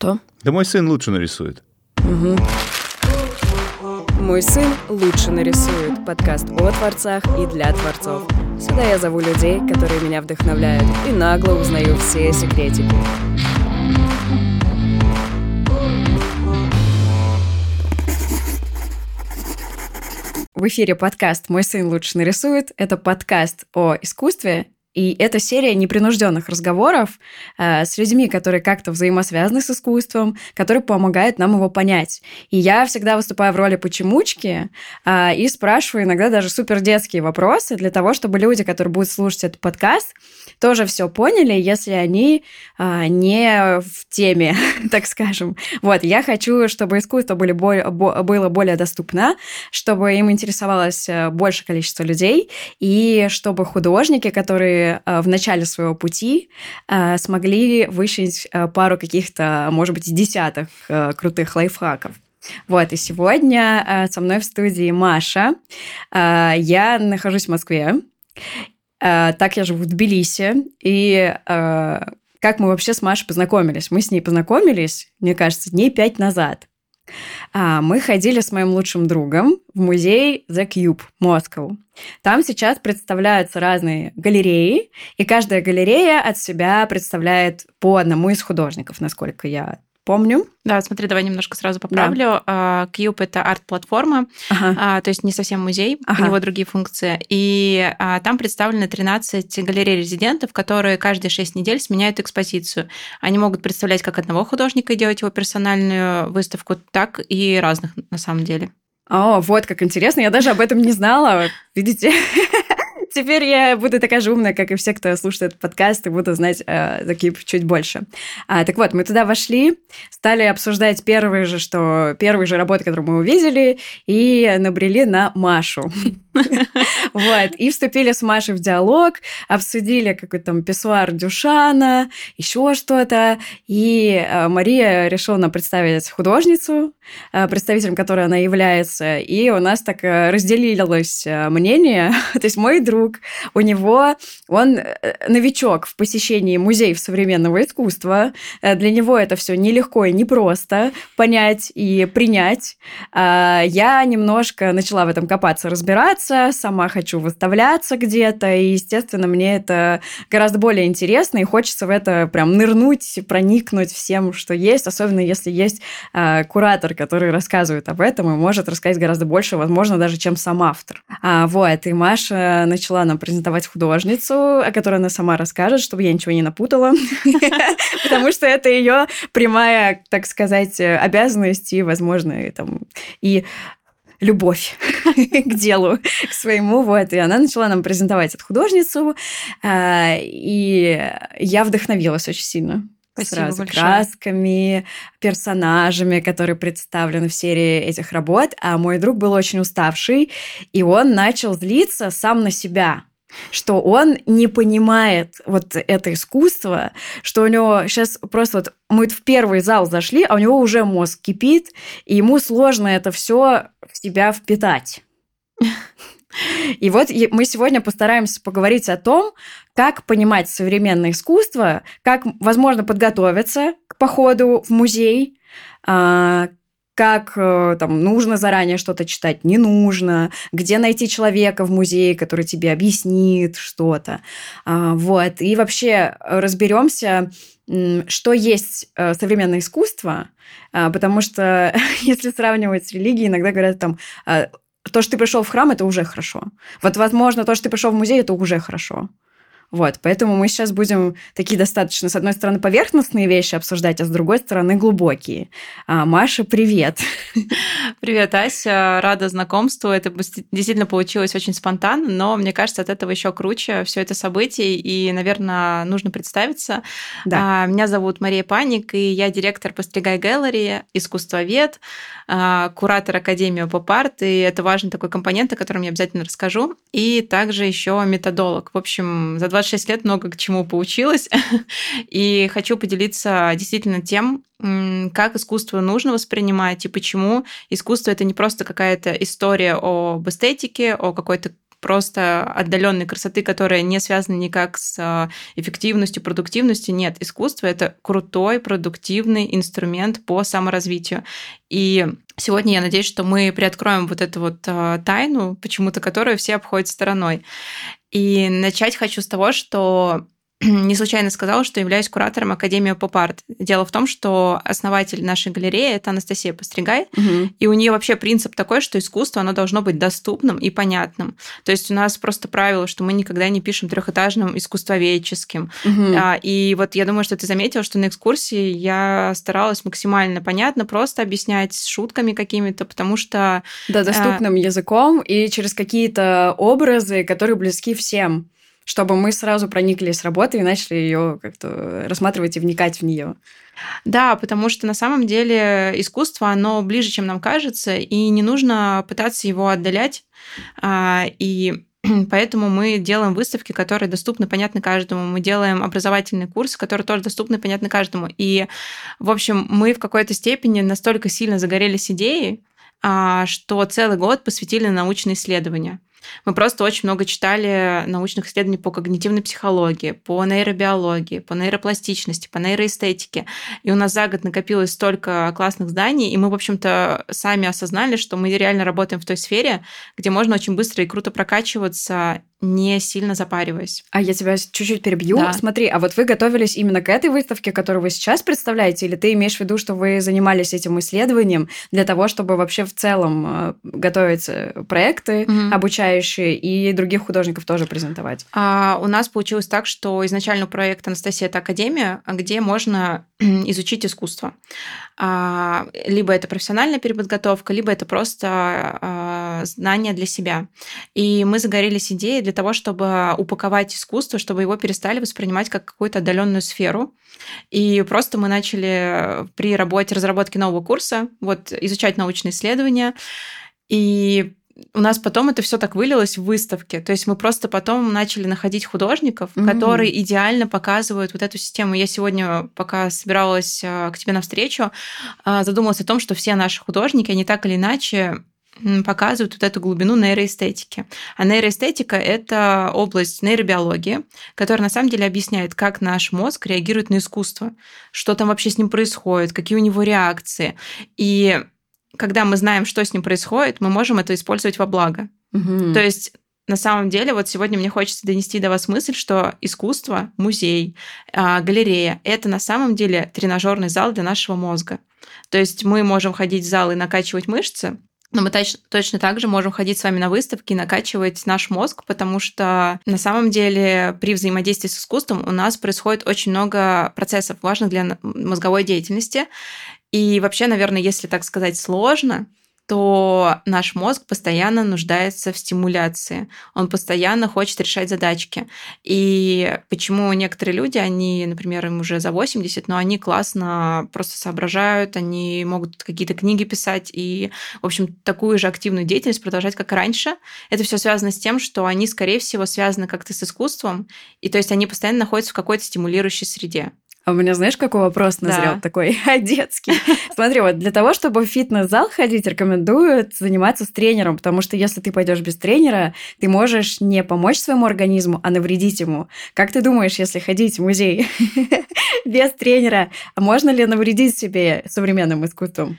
Что? Да мой сын лучше нарисует. Угу. Мой сын лучше нарисует. Подкаст о творцах и для творцов. Сюда я зову людей, которые меня вдохновляют, и нагло узнаю все секретики. В эфире подкаст «Мой сын лучше нарисует». Это подкаст о искусстве и это серия непринужденных разговоров э, с людьми, которые как-то взаимосвязаны с искусством, которые помогают нам его понять. И я всегда выступаю в роли почемучки э, и спрашиваю иногда даже супер детские вопросы для того, чтобы люди, которые будут слушать этот подкаст, тоже все поняли, если они э, не в теме, так скажем. Вот, я хочу, чтобы искусство были более, было более доступно, чтобы им интересовалось э, больше количество людей, и чтобы художники, которые Э, в начале своего пути э, смогли вышить э, пару каких-то, может быть, десятых крутых лайфхаков. Вот, и сегодня со мной в студии Маша. Я нахожусь в Москве. Так я живу в Тбилиси. И как мы вообще с Машей познакомились? Мы с ней познакомились, мне кажется, дней пять назад. А, мы ходили с моим лучшим другом в музей The Cube Moscow. Там сейчас представляются разные галереи, и каждая галерея от себя представляет по одному из художников, насколько я помню. Да, смотри, давай немножко сразу поправлю. Да. Cube — это арт-платформа, ага. А, то есть не совсем музей, ага. у него другие функции. И а, там представлены 13 галерей резидентов, которые каждые 6 недель сменяют экспозицию. Они могут представлять как одного художника и делать его персональную выставку, так и разных на самом деле. О, вот как интересно, я даже об этом не знала. Видите? Теперь я буду такая же умная, как и все, кто слушает этот подкаст, и буду знать э, такие чуть больше. А, так вот, мы туда вошли, стали обсуждать первые же, что первые же работы, которые мы увидели, и набрели на Машу. Вот. И вступили с Машей в диалог, обсудили какой-то там писсуар Дюшана, еще что-то. И э, Мария решила представить художницу, э, представителем которой она является. И у нас так э, разделилось мнение. То есть мой друг, у него, он новичок в посещении музеев современного искусства. Для него это все нелегко и непросто понять и принять. А я немножко начала в этом копаться, разбираться, выставляться, сама хочу выставляться где-то, и, естественно, мне это гораздо более интересно, и хочется в это прям нырнуть, проникнуть всем, что есть, особенно если есть э, куратор, который рассказывает об этом и может рассказать гораздо больше, возможно, даже, чем сам автор. А, вот, и Маша начала нам презентовать художницу, о которой она сама расскажет, чтобы я ничего не напутала, потому что это ее прямая, так сказать, обязанность и, возможно, и любовь к делу, к своему. Вот. И она начала нам презентовать эту художницу, а, и я вдохновилась очень сильно. Спасибо сразу большое. красками, персонажами, которые представлены в серии этих работ. А мой друг был очень уставший, и он начал злиться сам на себя что он не понимает вот это искусство, что у него сейчас просто вот мы в первый зал зашли, а у него уже мозг кипит, и ему сложно это все в себя впитать. И вот мы сегодня постараемся поговорить о том, как понимать современное искусство, как, возможно, подготовиться к походу в музей, а, как э, там нужно заранее что-то читать, не нужно, где найти человека в музее, который тебе объяснит что-то. А, вот. И вообще разберемся, что есть э, современное искусство, а, потому что если сравнивать с религией, иногда говорят там то, что ты пришел в храм, это уже хорошо. Вот, возможно, то, что ты пришел в музей, это уже хорошо. Вот, поэтому мы сейчас будем такие достаточно, с одной стороны, поверхностные вещи обсуждать, а с другой стороны, глубокие. А, Маша, привет. Привет, Ася. Рада знакомству. Это действительно получилось очень спонтанно, но мне кажется, от этого еще круче все это событие. И, наверное, нужно представиться. Да. А, меня зовут Мария Паник, и я директор Постригай Гэллери, искусствовед, а, куратор Академии Поп-арт, и это важный такой компонент, о котором я обязательно расскажу. И также еще методолог. В общем, за два 26 лет много к чему поучилась, и хочу поделиться действительно тем, как искусство нужно воспринимать и почему искусство это не просто какая-то история об эстетике, о какой-то просто отдаленной красоты, которая не связана никак с а, эффективностью, продуктивностью. Нет, искусство это крутой, продуктивный инструмент по саморазвитию. И сегодня я надеюсь, что мы приоткроем вот эту вот а, тайну, почему-то которую все обходят стороной. И начать хочу с того, что не случайно сказала, что являюсь куратором Академии поп-арт. Дело в том, что основатель нашей галереи – это Анастасия Постригай, угу. и у нее вообще принцип такой, что искусство, оно должно быть доступным и понятным. То есть у нас просто правило, что мы никогда не пишем трехэтажным искусствоведческим. Угу. И вот я думаю, что ты заметила, что на экскурсии я старалась максимально понятно, просто объяснять с шутками какими-то, потому что... Да, доступным а... языком и через какие-то образы, которые близки всем чтобы мы сразу проникли с работы и начали ее как-то рассматривать и вникать в нее. Да, потому что на самом деле искусство, оно ближе, чем нам кажется, и не нужно пытаться его отдалять. А, и Поэтому мы делаем выставки, которые доступны, понятны каждому. Мы делаем образовательные курсы, которые тоже доступны, понятны каждому. И, в общем, мы в какой-то степени настолько сильно загорелись идеей, а, что целый год посвятили научные исследования. Мы просто очень много читали научных исследований по когнитивной психологии, по нейробиологии, по нейропластичности, по нейроэстетике. И у нас за год накопилось столько классных зданий, и мы, в общем-то, сами осознали, что мы реально работаем в той сфере, где можно очень быстро и круто прокачиваться не сильно запариваясь. А я тебя чуть-чуть перебью. Да. Смотри, а вот вы готовились именно к этой выставке, которую вы сейчас представляете, или ты имеешь в виду, что вы занимались этим исследованием для того, чтобы вообще в целом э, готовить э, проекты угу. обучающие и других художников тоже презентовать? А, у нас получилось так, что изначально проект Анастасия это академия, где можно изучить искусство. А, либо это профессиональная переподготовка, либо это просто а, знание для себя. И мы загорелись идеей для того, чтобы упаковать искусство, чтобы его перестали воспринимать как какую-то отдаленную сферу. И просто мы начали при работе разработки нового курса вот, изучать научные исследования. И у нас потом это все так вылилось в выставке. То есть мы просто потом начали находить художников, mm-hmm. которые идеально показывают вот эту систему. Я сегодня, пока собиралась а, к тебе навстречу, а, задумалась о том, что все наши художники, они так или иначе показывают вот эту глубину нейроэстетики. А нейроэстетика – это область нейробиологии, которая на самом деле объясняет, как наш мозг реагирует на искусство, что там вообще с ним происходит, какие у него реакции. И когда мы знаем, что с ним происходит, мы можем это использовать во благо. Угу. То есть на самом деле, вот сегодня мне хочется донести до вас мысль, что искусство, музей, а, галерея – это на самом деле тренажерный зал для нашего мозга. То есть мы можем ходить в зал и накачивать мышцы, но мы точно, точно так же можем ходить с вами на выставки и накачивать наш мозг, потому что на самом деле при взаимодействии с искусством у нас происходит очень много процессов, важных для мозговой деятельности. И вообще, наверное, если так сказать сложно, то наш мозг постоянно нуждается в стимуляции. Он постоянно хочет решать задачки. И почему некоторые люди, они, например, им уже за 80, но они классно просто соображают, они могут какие-то книги писать и, в общем, такую же активную деятельность продолжать, как раньше. Это все связано с тем, что они, скорее всего, связаны как-то с искусством, и то есть они постоянно находятся в какой-то стимулирующей среде. А у меня, знаешь, какой вопрос назрел? Да. Такой детский. Смотри, вот для того, чтобы в фитнес-зал ходить, рекомендуют заниматься с тренером, потому что если ты пойдешь без тренера, ты можешь не помочь своему организму, а навредить ему. Как ты думаешь, если ходить в музей без тренера, а можно ли навредить себе современным искусством?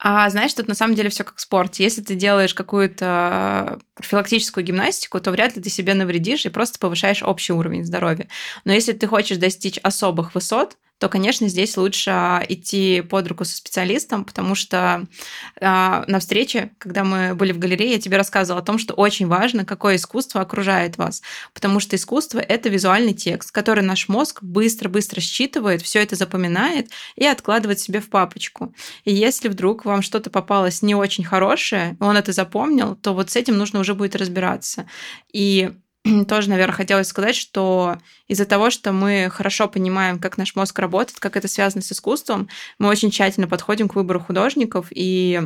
А знаешь, тут на самом деле все как в спорте. Если ты делаешь какую-то профилактическую гимнастику, то вряд ли ты себе навредишь и просто повышаешь общий уровень здоровья. Но если ты хочешь достичь особых высот, то, конечно, здесь лучше идти под руку со специалистом, потому что э, на встрече, когда мы были в галерее, я тебе рассказывала о том, что очень важно, какое искусство окружает вас, потому что искусство — это визуальный текст, который наш мозг быстро-быстро считывает, все это запоминает и откладывает себе в папочку. И если вдруг вам что-то попалось не очень хорошее, он это запомнил, то вот с этим нужно уже будет разбираться. И тоже, наверное, хотелось сказать, что из-за того, что мы хорошо понимаем, как наш мозг работает, как это связано с искусством, мы очень тщательно подходим к выбору художников и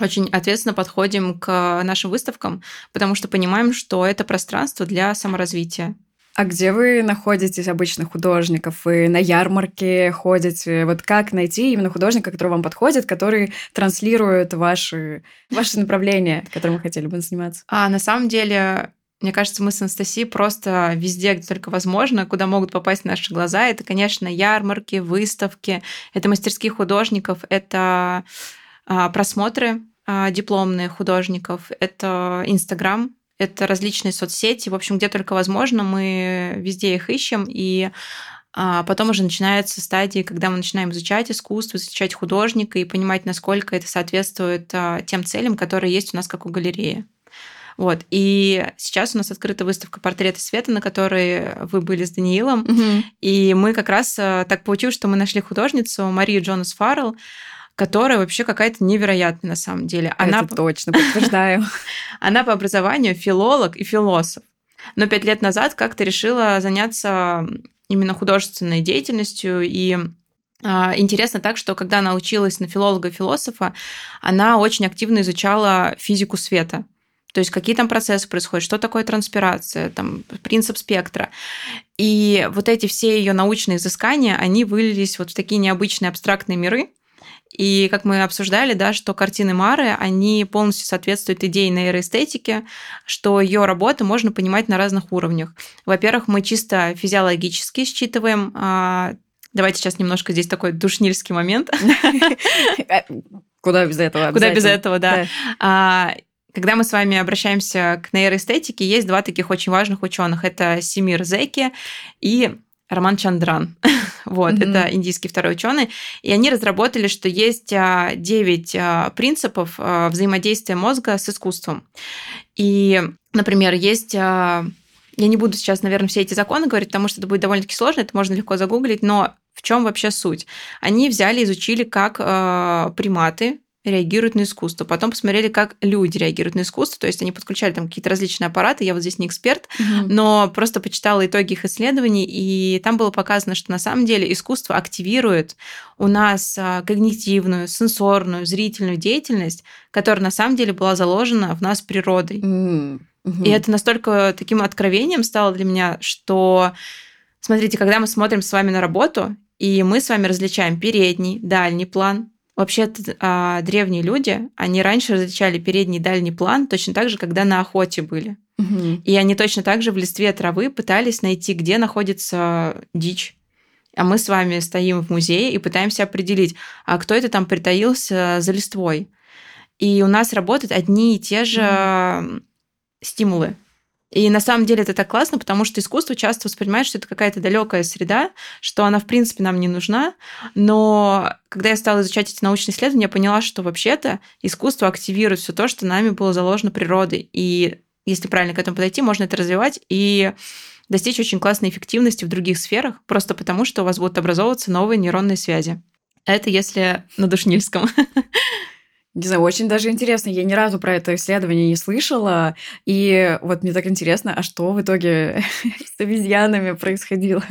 очень ответственно подходим к нашим выставкам, потому что понимаем, что это пространство для саморазвития. А где вы находитесь обычных художников? Вы на ярмарке ходите? Вот как найти именно художника, который вам подходит, который транслирует ваши, ваши направления, которым вы хотели бы заниматься? А на самом деле мне кажется, мы с Анастасией просто везде, где только возможно, куда могут попасть наши глаза. Это, конечно, ярмарки, выставки, это мастерские художников, это а, просмотры а, дипломные художников, это Инстаграм, это различные соцсети. В общем, где только возможно, мы везде их ищем. И а потом уже начинается стадия, когда мы начинаем изучать искусство, изучать художника и понимать, насколько это соответствует а, тем целям, которые есть у нас как у галереи. Вот. И сейчас у нас открыта выставка «Портреты света», на которой вы были с Даниилом. Угу. И мы как раз а, так получилось, что мы нашли художницу Марию Джонас Фаррелл, которая вообще какая-то невероятная на самом деле. Она Это точно, подтверждаю. Она по образованию филолог и философ. Но пять лет назад как-то решила заняться именно художественной деятельностью и а, Интересно так, что когда она училась на филолога-философа, она очень активно изучала физику света. То есть какие там процессы происходят, что такое транспирация, там, принцип спектра. И вот эти все ее научные изыскания, они вылились вот в такие необычные абстрактные миры, и как мы обсуждали, да, что картины Мары, они полностью соответствуют идее нейроэстетики, что ее работы можно понимать на разных уровнях. Во-первых, мы чисто физиологически считываем а, Давайте сейчас немножко здесь такой душнильский момент. Куда без этого? Куда без этого, да. Когда мы с вами обращаемся к нейроэстетике, есть два таких очень важных ученых. Это Симир Зеки и Роман Чандран. вот, mm-hmm. это индийский второй ученый. И они разработали, что есть 9 а, а, принципов а, взаимодействия мозга с искусством. И, например, есть я не буду сейчас, наверное, все эти законы говорить, потому что это будет довольно-таки сложно, это можно легко загуглить, но в чем вообще суть? Они взяли, изучили, как э, приматы реагируют на искусство. Потом посмотрели, как люди реагируют на искусство. То есть они подключали там какие-то различные аппараты. Я вот здесь не эксперт, угу. но просто почитала итоги их исследований, и там было показано, что на самом деле искусство активирует у нас а, когнитивную, сенсорную, зрительную деятельность, которая на самом деле была заложена в нас природой. Угу. И это настолько таким откровением стало для меня, что, смотрите, когда мы смотрим с вами на работу, и мы с вами различаем передний, дальний план, Вообще а, древние люди, они раньше различали передний и дальний план точно так же, когда на охоте были. Угу. И они точно так же в листве травы пытались найти, где находится дичь. А мы с вами стоим в музее и пытаемся определить, а кто это там притаился за листвой. И у нас работают одни и те же mm стимулы. И на самом деле это так классно, потому что искусство часто воспринимает, что это какая-то далекая среда, что она, в принципе, нам не нужна. Но когда я стала изучать эти научные исследования, я поняла, что вообще-то искусство активирует все то, что нами было заложено природой. И если правильно к этому подойти, можно это развивать и достичь очень классной эффективности в других сферах, просто потому что у вас будут образовываться новые нейронные связи. Это если на душнильском. Не знаю, очень даже интересно. Я ни разу про это исследование не слышала. И вот мне так интересно, а что в итоге с обезьянами происходило?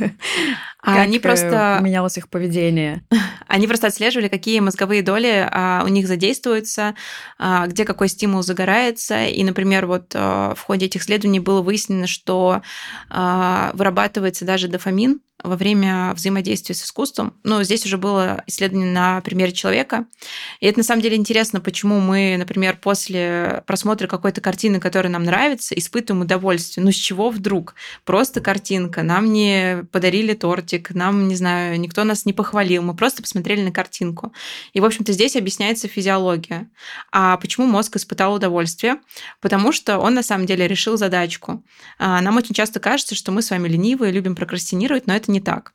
А как они просто... менялось их поведение? Они просто отслеживали, какие мозговые доли а, у них задействуются, а, где какой стимул загорается. И, например, вот а, в ходе этих исследований было выяснено, что а, вырабатывается даже дофамин, во время взаимодействия с искусством. Ну, здесь уже было исследование на примере человека. И это на самом деле интересно, почему мы, например, после просмотра какой-то картины, которая нам нравится, испытываем удовольствие. Ну, с чего вдруг? Просто картинка. Нам не подарили тортик, нам, не знаю, никто нас не похвалил. Мы просто посмотрели на картинку. И, в общем-то, здесь объясняется физиология. А почему мозг испытал удовольствие? Потому что он на самом деле решил задачку. А, нам очень часто кажется, что мы с вами ленивые, любим прокрастинировать, но это не так.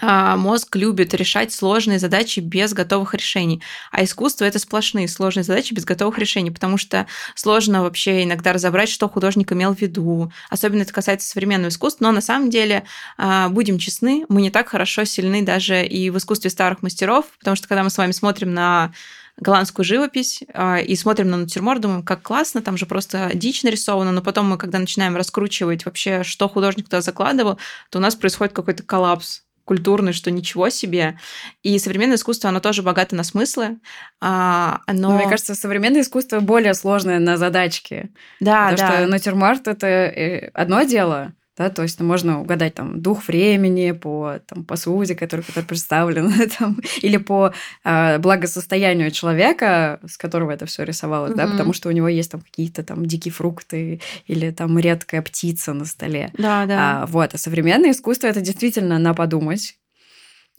А, мозг любит решать сложные задачи без готовых решений. А искусство это сплошные сложные задачи без готовых решений, потому что сложно вообще иногда разобрать, что художник имел в виду. Особенно это касается современного искусства. Но на самом деле, а, будем честны, мы не так хорошо сильны даже и в искусстве старых мастеров, потому что когда мы с вами смотрим на голландскую живопись а, и смотрим на натюрморт, думаем, как классно, там же просто дичь нарисована, но потом мы, когда начинаем раскручивать вообще, что художник туда закладывал, то у нас происходит какой-то коллапс культурный, что ничего себе. И современное искусство, оно тоже богато на смыслы. А, оно... Мне кажется, современное искусство более сложное на задачки. Да, Потому да. что натюрморт – это э, одно дело, да, то есть можно угадать там дух времени по там, посуде, который, который представлен, там, или по э, благосостоянию человека, с которого это все рисовалось, mm-hmm. да, потому что у него есть там какие-то там дикие фрукты или там редкая птица на столе. Да, да. А, вот, а современное искусство это действительно на подумать.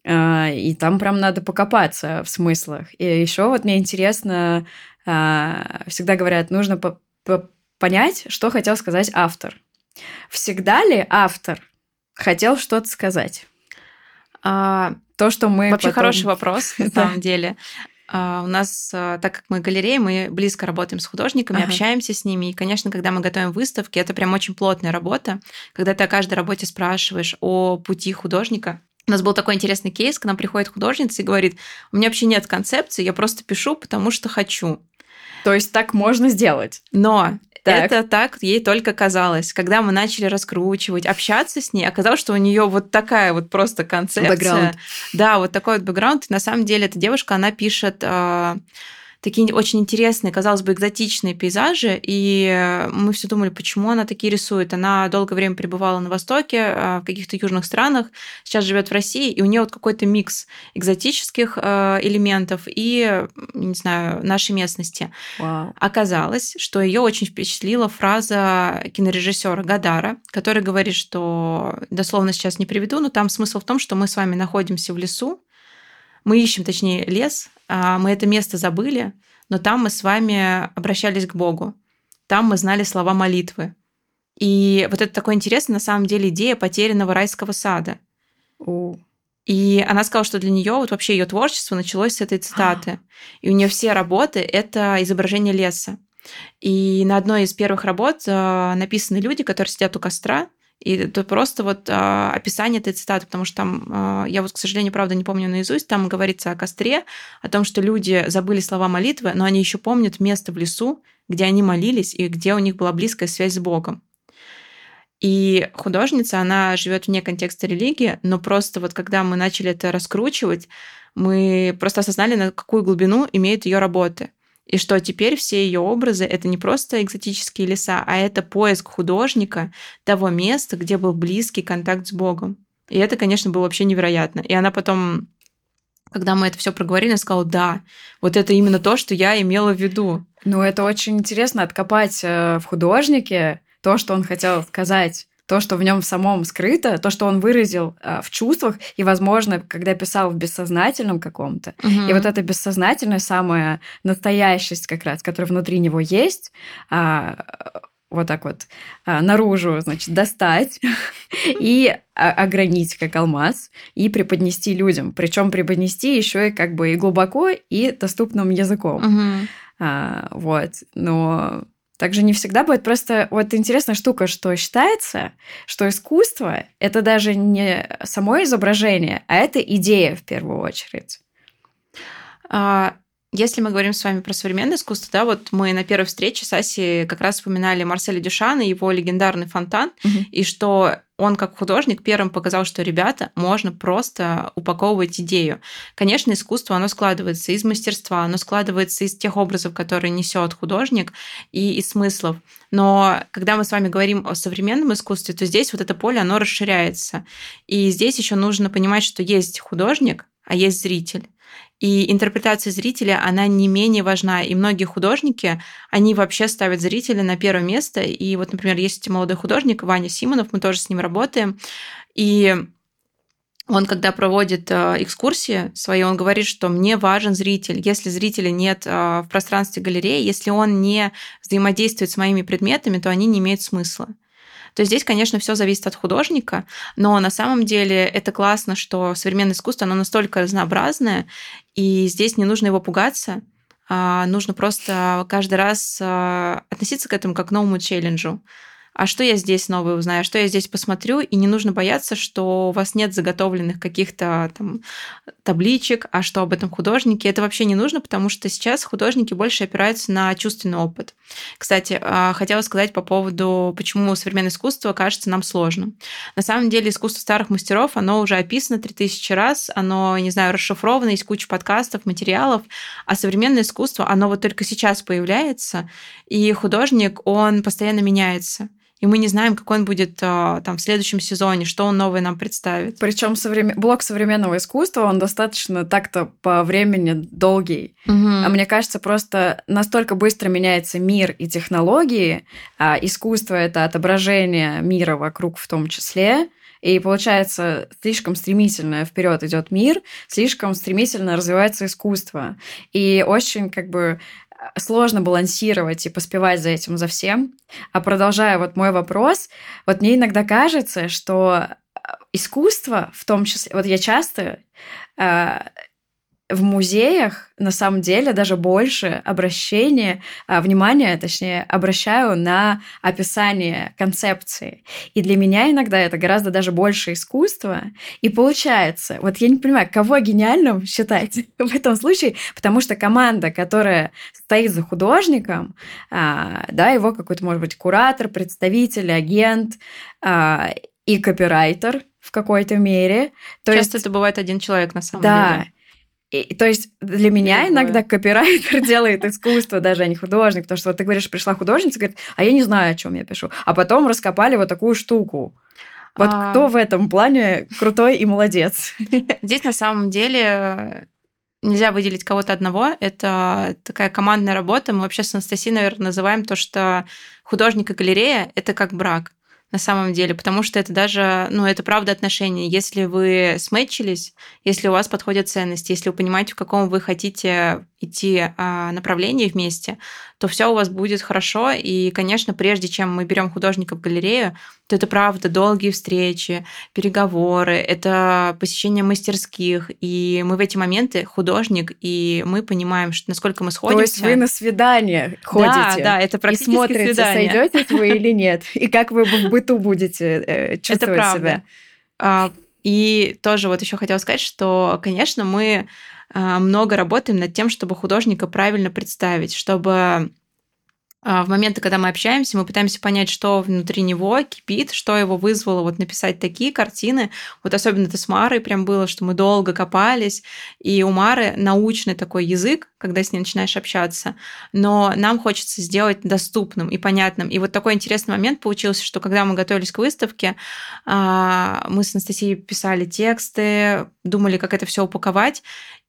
А, и там прям надо покопаться в смыслах. И еще вот мне интересно, а, всегда говорят, нужно по по понять, что хотел сказать автор. Всегда ли автор хотел что-то сказать? А, То, что мы Вообще потом... хороший вопрос, на самом деле. А, у нас, а, так как мы галерея, мы близко работаем с художниками, ага. общаемся с ними. И, конечно, когда мы готовим выставки, это прям очень плотная работа. Когда ты о каждой работе спрашиваешь о пути художника, у нас был такой интересный кейс, к нам приходит художница и говорит, у меня вообще нет концепции, я просто пишу, потому что хочу. То есть так можно сделать. Но так. Это так ей только казалось. Когда мы начали раскручивать, общаться с ней, оказалось, что у нее вот такая вот просто концепция. Бэкграунд. Да, вот такой вот бэкграунд. На самом деле эта девушка, она пишет а, такие очень интересные, казалось бы, экзотичные пейзажи, и мы все думали, почему она такие рисует. Она долгое время пребывала на Востоке, а, в каких-то южных странах, сейчас живет в России, и у нее вот какой-то микс экзотических а, элементов и, не знаю, нашей местности. Вау. Оказалось, что ее очень впечатлила фраза кинорежиссера Гадара, который говорит, что дословно сейчас не приведу, но там смысл в том, что мы с вами находимся в лесу, мы ищем, точнее, лес, мы это место забыли, но там мы с вами обращались к Богу. Там мы знали слова молитвы. И вот это такое интересное, на самом деле, идея потерянного райского сада. О. И она сказала, что для нее вот вообще ее творчество началось с этой цитаты. И у нее все работы это изображение леса. И на одной из первых работ а, написаны люди, которые сидят у костра, и это просто вот а, описание этой цитаты, потому что там, а, я вот, к сожалению, правда, не помню наизусть, там говорится о костре, о том, что люди забыли слова молитвы, но они еще помнят место в лесу, где они молились и где у них была близкая связь с Богом. И художница, она живет вне контекста религии, но просто вот когда мы начали это раскручивать, мы просто осознали, на какую глубину имеют ее работы – и что теперь все ее образы это не просто экзотические леса, а это поиск художника того места, где был близкий контакт с Богом. И это, конечно, было вообще невероятно. И она потом, когда мы это все проговорили, сказала, да, вот это именно то, что я имела в виду. Ну, это очень интересно откопать э, в художнике то, что он хотел сказать то, что в нем самом скрыто, то, что он выразил а, в чувствах, и, возможно, когда писал в бессознательном каком-то. Угу. И вот эта бессознательная самая настоящесть как раз, которая внутри него есть, а, вот так вот а, наружу, значит, достать и огранить как алмаз и преподнести людям. Причем преподнести еще и как бы и глубоко, и доступным языком. Угу. А, вот. Но также не всегда будет. Просто вот интересная штука, что считается, что искусство — это даже не само изображение, а это идея в первую очередь. А, если мы говорим с вами про современное искусство, да, вот мы на первой встрече с Асей как раз вспоминали Марселя Дюшана, его легендарный фонтан, угу. и что он как художник первым показал, что, ребята, можно просто упаковывать идею. Конечно, искусство, оно складывается из мастерства, оно складывается из тех образов, которые несет художник, и из смыслов. Но когда мы с вами говорим о современном искусстве, то здесь вот это поле, оно расширяется. И здесь еще нужно понимать, что есть художник, а есть зритель. И интерпретация зрителя, она не менее важна. И многие художники, они вообще ставят зрителя на первое место. И вот, например, есть молодой художник Ваня Симонов, мы тоже с ним работаем. И он, когда проводит э, экскурсии свои, он говорит, что мне важен зритель. Если зрителя нет э, в пространстве галереи, если он не взаимодействует с моими предметами, то они не имеют смысла. То здесь, конечно, все зависит от художника, но на самом деле это классно, что современное искусство, оно настолько разнообразное, и здесь не нужно его пугаться, а нужно просто каждый раз а, относиться к этому как к новому челленджу а что я здесь новое узнаю, что я здесь посмотрю, и не нужно бояться, что у вас нет заготовленных каких-то там табличек, а что об этом художнике. Это вообще не нужно, потому что сейчас художники больше опираются на чувственный опыт. Кстати, а, хотела сказать по поводу, почему современное искусство кажется нам сложным. На самом деле искусство старых мастеров, оно уже описано 3000 раз, оно, не знаю, расшифровано, есть куча подкастов, материалов, а современное искусство, оно вот только сейчас появляется, и художник, он постоянно меняется. И мы не знаем, какой он будет а, там в следующем сезоне, что он новое нам представит. Причем современ... блок современного искусства, он достаточно так-то по времени долгий. Угу. А мне кажется, просто настолько быстро меняется мир и технологии, а искусство это отображение мира вокруг в том числе, и получается, слишком стремительно вперед идет мир, слишком стремительно развивается искусство. И очень как бы сложно балансировать и поспевать за этим, за всем. А продолжая вот мой вопрос, вот мне иногда кажется, что искусство в том числе, вот я часто э, в музеях на самом деле даже больше обращения, а, внимания, точнее, обращаю на описание концепции. И для меня иногда это гораздо даже больше искусства. И получается, вот я не понимаю, кого гениальным считать в этом случае, потому что команда, которая стоит за художником, а, да, его какой-то, может быть, куратор, представитель, агент а, и копирайтер в какой-то мере. То Часто есть, это бывает один человек на самом да, деле. И, то есть для меня Другое. иногда копирайтер делает искусство, даже а не художник, потому что вот ты говоришь, пришла художница, говорит, а я не знаю, о чем я пишу. А потом раскопали вот такую штуку. Вот а... кто в этом плане крутой и молодец? Здесь на самом деле нельзя выделить кого-то одного. Это такая командная работа. Мы вообще с Анастасией, наверное, называем то, что художник и галерея – это как брак на самом деле, потому что это даже, ну, это правда отношения. Если вы сметчились, если у вас подходят ценности, если вы понимаете, в каком вы хотите идти а, направлении вместе, то все у вас будет хорошо. И, конечно, прежде чем мы берем художника в галерею, то это правда долгие встречи, переговоры, это посещение мастерских. И мы в эти моменты художник, и мы понимаем, что насколько мы сходимся. То есть вы на свидание ходите? Да, да, это практически и смотрите, свидание. сойдетесь вы или нет, и как вы в быту будете э, чувствовать это правда. себя. А, и тоже вот еще хотела сказать, что, конечно, мы много работаем над тем, чтобы художника правильно представить, чтобы а, в моменты, когда мы общаемся, мы пытаемся понять, что внутри него кипит, что его вызвало вот написать такие картины. Вот особенно это с Марой прям было, что мы долго копались, и у Мары научный такой язык, когда с ней начинаешь общаться, но нам хочется сделать доступным и понятным. И вот такой интересный момент получился, что когда мы готовились к выставке, а, мы с Анастасией писали тексты, думали, как это все упаковать,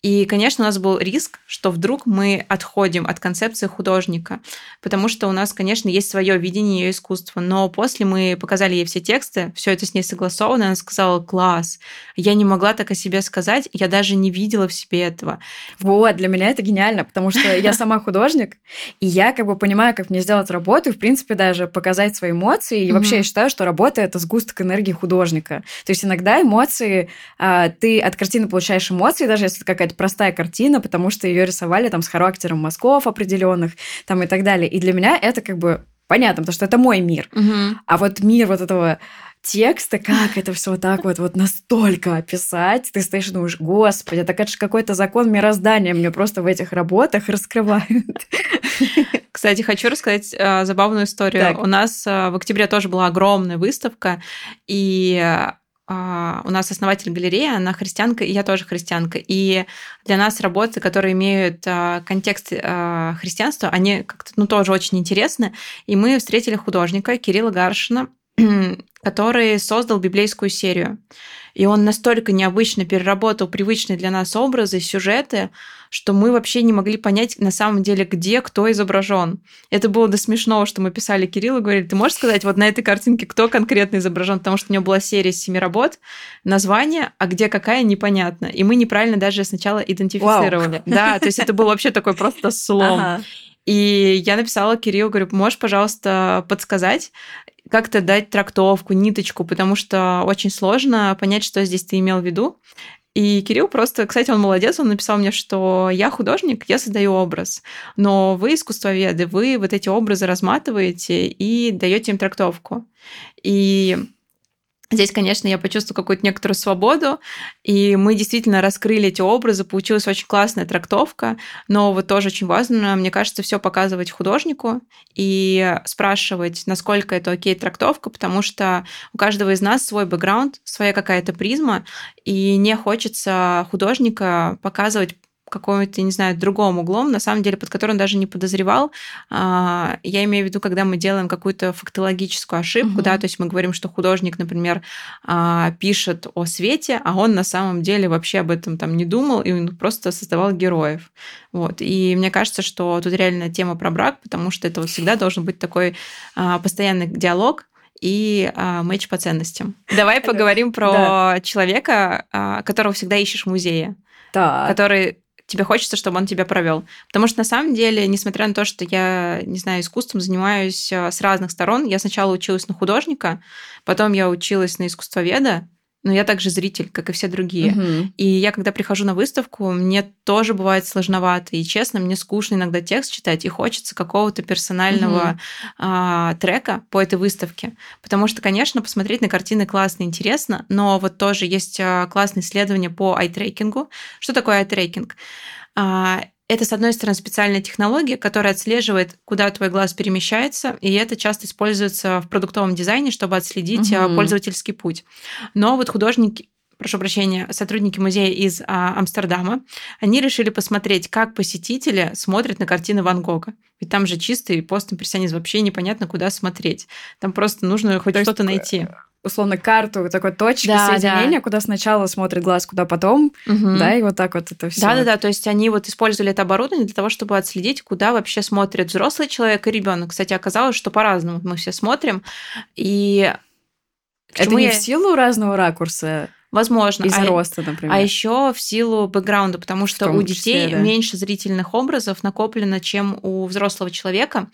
и, конечно, у нас был риск, что вдруг мы отходим от концепции художника, потому что у нас, конечно, есть свое видение ее искусства. Но после мы показали ей все тексты, все это с ней согласовано, она сказала, класс, я не могла так о себе сказать, я даже не видела в себе этого. Вот, для меня это гениально, потому что я сама художник, и я как бы понимаю, как мне сделать работу, и, в принципе, даже показать свои эмоции. И вообще я считаю, что работа — это сгусток энергии художника. То есть иногда эмоции, а, ты от картины получаешь эмоции, даже если это какая-то какая-то простая картина, потому что ее рисовали там с характером мазков определенных там и так далее. И для меня это как бы понятно, потому что это мой мир. Угу. А вот мир вот этого текста, как это все вот так вот, вот настолько описать, ты стоишь и думаешь, господи, так это же какой-то закон мироздания мне просто в этих работах раскрывают. Кстати, хочу рассказать э, забавную историю. Так. У нас э, в октябре тоже была огромная выставка, и а, у нас основатель галереи, она христианка, и я тоже христианка. И для нас работы, которые имеют а, контекст а, христианства, они как-то ну, тоже очень интересны. И мы встретили художника Кирилла Гаршина, который создал библейскую серию. И он настолько необычно переработал привычные для нас образы, сюжеты, что мы вообще не могли понять на самом деле, где кто изображен. Это было до смешного, что мы писали Кириллу, говорили, ты можешь сказать вот на этой картинке, кто конкретно изображен, потому что у него была серия из семи работ, название, а где какая, непонятно. И мы неправильно даже сначала идентифицировали. Вау. Да, то есть это был вообще такой просто слом. Ага. И я написала Кириллу, говорю, можешь, пожалуйста, подсказать, как-то дать трактовку, ниточку, потому что очень сложно понять, что здесь ты имел в виду. И Кирилл просто, кстати, он молодец, он написал мне, что я художник, я создаю образ, но вы искусствоведы, вы вот эти образы разматываете и даете им трактовку. И Здесь, конечно, я почувствовала какую-то некоторую свободу, и мы действительно раскрыли эти образы, получилась очень классная трактовка, но вот тоже очень важно, мне кажется, все показывать художнику и спрашивать, насколько это окей трактовка, потому что у каждого из нас свой бэкграунд, своя какая-то призма, и не хочется художника показывать какому-то, не знаю, другом углом, на самом деле, под которым даже не подозревал. А, я имею в виду, когда мы делаем какую-то фактологическую ошибку, угу. да, то есть мы говорим, что художник, например, а, пишет о свете, а он на самом деле вообще об этом там не думал, и он просто создавал героев. Вот. И мне кажется, что тут реально тема про брак, потому что это вот всегда должен быть такой а, постоянный диалог, и а, матч по ценностям. Давай поговорим про да. человека, а, которого всегда ищешь в музее. Так. Который тебе хочется, чтобы он тебя провел. Потому что на самом деле, несмотря на то, что я, не знаю, искусством занимаюсь а, с разных сторон, я сначала училась на художника, потом я училась на искусствоведа, но я также зритель, как и все другие. Угу. И я, когда прихожу на выставку, мне тоже бывает сложновато. И честно, мне скучно иногда текст читать, и хочется какого-то персонального угу. а, трека по этой выставке. Потому что, конечно, посмотреть на картины классно, интересно, но вот тоже есть а, классное исследование по айтрекингу. Что такое айтрекинг? Это, с одной стороны, специальная технология, которая отслеживает, куда твой глаз перемещается, и это часто используется в продуктовом дизайне, чтобы отследить угу. пользовательский путь. Но вот художники, прошу прощения, сотрудники музея из а, Амстердама, они решили посмотреть, как посетители смотрят на картины Ван Гога. Ведь там же чистый постимпрессионизм, вообще непонятно, куда смотреть. Там просто нужно хоть что-то найти условно карту такой точки да, соединения, да. куда сначала смотрит глаз, куда потом, угу. да, и вот так вот это все. Да, да, да. То есть они вот использовали это оборудование для того, чтобы отследить, куда вообще смотрит взрослый человек и ребенок. Кстати, оказалось, что по-разному мы все смотрим. И это не я... в силу разного ракурса. Возможно. Из-за а, роста, например. А еще в силу бэкграунда, потому что у детей числе, да. меньше зрительных образов накоплено, чем у взрослого человека.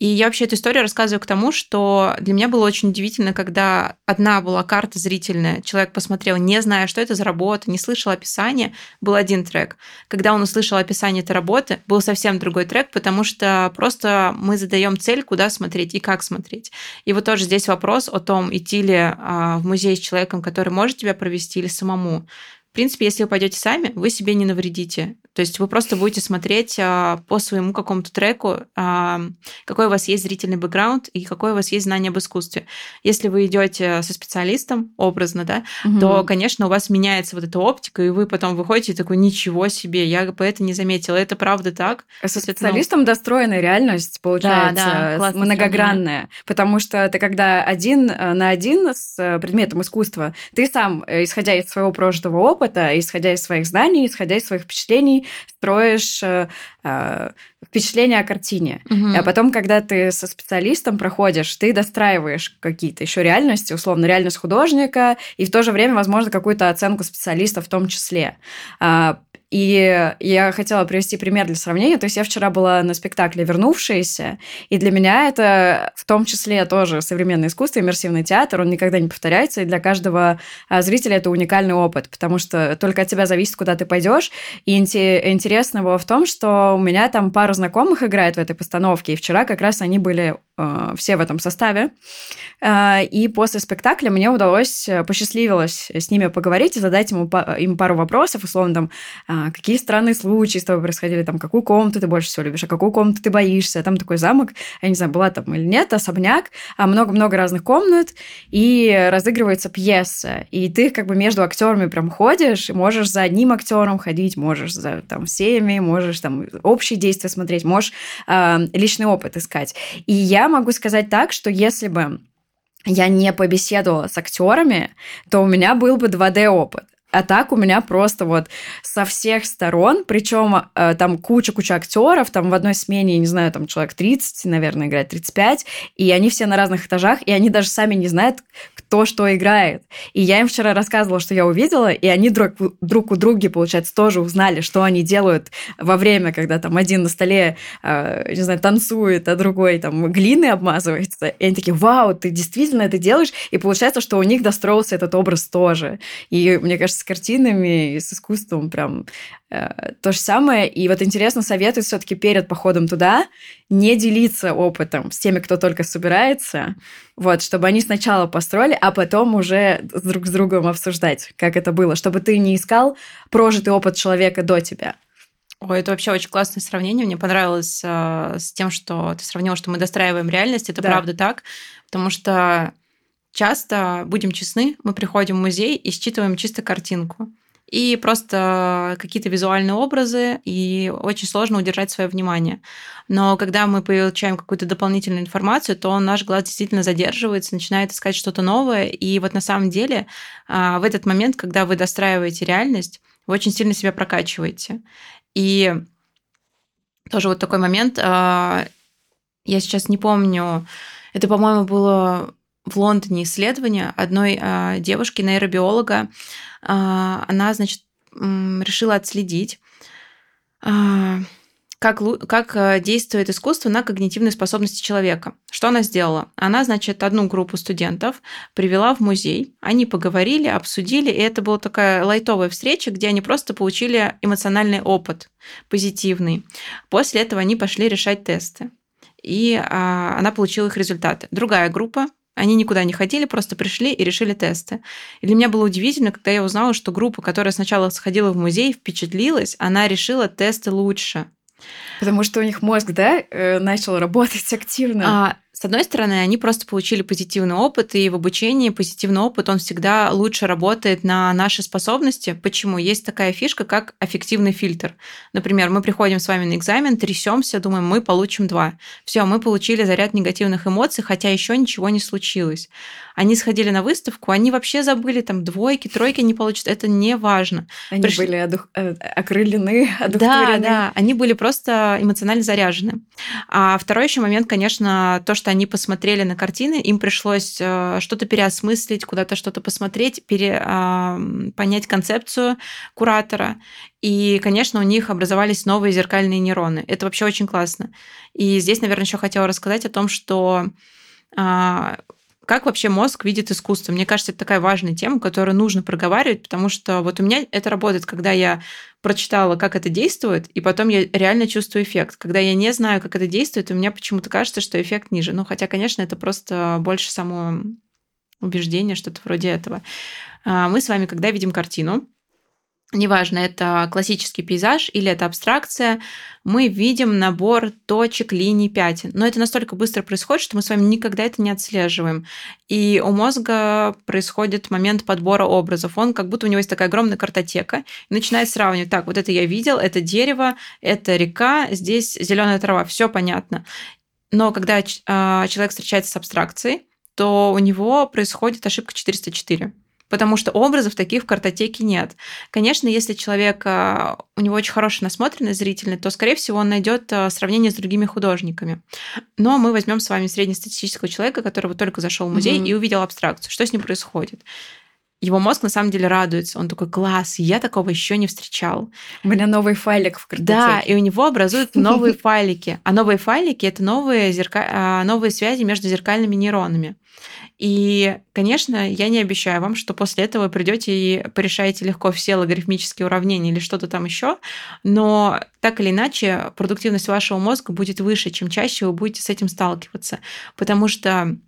И я вообще эту историю рассказываю к тому, что для меня было очень удивительно, когда одна была карта зрительная, человек посмотрел, не зная, что это за работа, не слышал описания, был один трек. Когда он услышал описание этой работы, был совсем другой трек, потому что просто мы задаем цель, куда смотреть и как смотреть. И вот тоже здесь вопрос о том, идти ли а, в музей с человеком, который может тебя провести вывести или самому. В принципе, если вы пойдете сами, вы себе не навредите. То есть вы просто будете смотреть а, по своему какому-то треку, а, какой у вас есть зрительный бэкграунд и какое у вас есть знание об искусстве. Если вы идете со специалистом, образно, да, угу. то, конечно, у вас меняется вот эта оптика, и вы потом выходите и такой, ничего себе, я бы это не заметила. Это правда так. А со специалистом ну... достроенная реальность получается да, да, многогранная. Потому что ты когда один э, на один с э, предметом искусства, ты сам, э, исходя из своего прожитого опыта, опыта, исходя из своих знаний, исходя из своих впечатлений, строишь э, э, впечатление о картине. Угу. А потом, когда ты со специалистом проходишь, ты достраиваешь какие-то еще реальности, условно, реальность художника, и в то же время, возможно, какую-то оценку специалиста в том числе. А, и я хотела привести пример для сравнения. То есть я вчера была на спектакле «Вернувшиеся», и для меня это в том числе тоже современное искусство, иммерсивный театр, он никогда не повторяется, и для каждого а, зрителя это уникальный опыт, потому что только от тебя зависит, куда ты пойдешь. И интересно было в том, что у меня там пару знакомых играет в этой постановке, и вчера как раз они были все в этом составе. Э, и после спектакля мне удалось, э, посчастливилось с ними поговорить и задать ему, им пару вопросов, условно, там, а, какие странные случаи с тобой происходили, там, какую комнату ты больше всего любишь, а какую комнату ты боишься. Там такой замок, я не знаю, была там или нет, особняк, а много-много разных комнат, и разыгрывается пьеса. И ты как бы между актерами прям ходишь, можешь за одним актером ходить, можешь за там всеми, можешь там общие действия смотреть, можешь э, личный опыт искать. И я могу сказать так, что если бы я не побеседовала с актерами, то у меня был бы 2D опыт. А так у меня просто вот со всех сторон, причем э, там куча-куча актеров, там в одной смене, я не знаю, там человек 30, наверное, играет 35, и они все на разных этажах, и они даже сами не знают, кто что играет. И я им вчера рассказывала, что я увидела, и они друг, друг у друга, получается, тоже узнали, что они делают во время, когда там один на столе, э, не знаю, танцует, а другой там глиной обмазывается. И они такие, вау, ты действительно это делаешь? И получается, что у них достроился этот образ тоже. И мне кажется, с картинами и с искусством прям то же самое. И вот интересно, советую все-таки перед походом туда не делиться опытом с теми, кто только собирается, вот, чтобы они сначала построили, а потом уже друг с другом обсуждать, как это было, чтобы ты не искал прожитый опыт человека до тебя. Ой, это вообще очень классное сравнение. Мне понравилось э, с тем, что ты сравнила, что мы достраиваем реальность. Это да. правда так, потому что часто, будем честны, мы приходим в музей и считываем чисто картинку. И просто какие-то визуальные образы, и очень сложно удержать свое внимание. Но когда мы получаем какую-то дополнительную информацию, то наш глаз действительно задерживается, начинает искать что-то новое. И вот на самом деле а, в этот момент, когда вы достраиваете реальность, вы очень сильно себя прокачиваете. И тоже вот такой момент, а, я сейчас не помню, это, по-моему, было в Лондоне исследование одной а, девушки, нейробиолога. Она, значит, решила отследить как, как э, действует искусство на когнитивные способности человека. Что она сделала? Она, значит, одну группу студентов привела в музей, они поговорили, обсудили, и это была такая лайтовая встреча, где они просто получили эмоциональный опыт, позитивный. После этого они пошли решать тесты, и а, она получила их результаты. Другая группа они никуда не ходили, просто пришли и решили тесты. И для меня было удивительно, когда я узнала, что группа, которая сначала сходила в музей, впечатлилась, она решила тесты лучше. Потому что у них мозг, да, э, начал работать активно. А, с одной стороны, они просто получили позитивный опыт, и в обучении позитивный опыт, он всегда лучше работает на наши способности. Почему? Есть такая фишка, как аффективный фильтр. Например, мы приходим с вами на экзамен, трясемся, думаем, мы получим два. Все, мы получили заряд негативных эмоций, хотя еще ничего не случилось. Они сходили на выставку, они вообще забыли там двойки, тройки не получат. Это не важно. Они Приш... были одух... Э, окрылены, одухотворены. Да, да, они были просто эмоционально заряжены. А второй еще момент, конечно, то, что они посмотрели на картины, им пришлось э, что-то переосмыслить, куда-то что-то посмотреть, пере, понять концепцию куратора. И, конечно, у них образовались новые зеркальные нейроны. Это вообще очень классно. И здесь, наверное, еще хотела рассказать о том, что а, как вообще мозг видит искусство? Мне кажется, это такая важная тема, которую нужно проговаривать, потому что вот у меня это работает, когда я прочитала, как это действует, и потом я реально чувствую эффект. Когда я не знаю, как это действует, у меня почему-то кажется, что эффект ниже. Ну, хотя, конечно, это просто больше само убеждение, что-то вроде этого. А, мы с вами, когда видим картину, неважно, это классический пейзаж или это абстракция, мы видим набор точек, линий, пятен. Но это настолько быстро происходит, что мы с вами никогда это не отслеживаем. И у мозга происходит момент подбора образов. Он как будто у него есть такая огромная картотека и начинает сравнивать. Так, вот это я видел, это дерево, это река, здесь зеленая трава, все понятно. Но когда а, человек встречается с абстракцией, то у него происходит ошибка 404 потому что образов таких в картотеке нет. Конечно, если человек, а, у него очень хорошая насмотренность зрительная, то, скорее всего, он найдет а, сравнение с другими художниками. Но мы возьмем с вами среднестатистического человека, который вот только зашел в музей mm-hmm. и увидел абстракцию. Что с ним происходит? Его мозг на самом деле радуется. Он такой, класс, я такого еще не встречал. У меня новый файлик в картотеке. Да, и у него образуют новые файлики. А новые файлики — это новые, зерка... А, новые связи между зеркальными нейронами. И, конечно, я не обещаю вам, что после этого вы придете и порешаете легко все логарифмические уравнения или что-то там еще, но так или иначе продуктивность вашего мозга будет выше, чем чаще вы будете с этим сталкиваться, потому что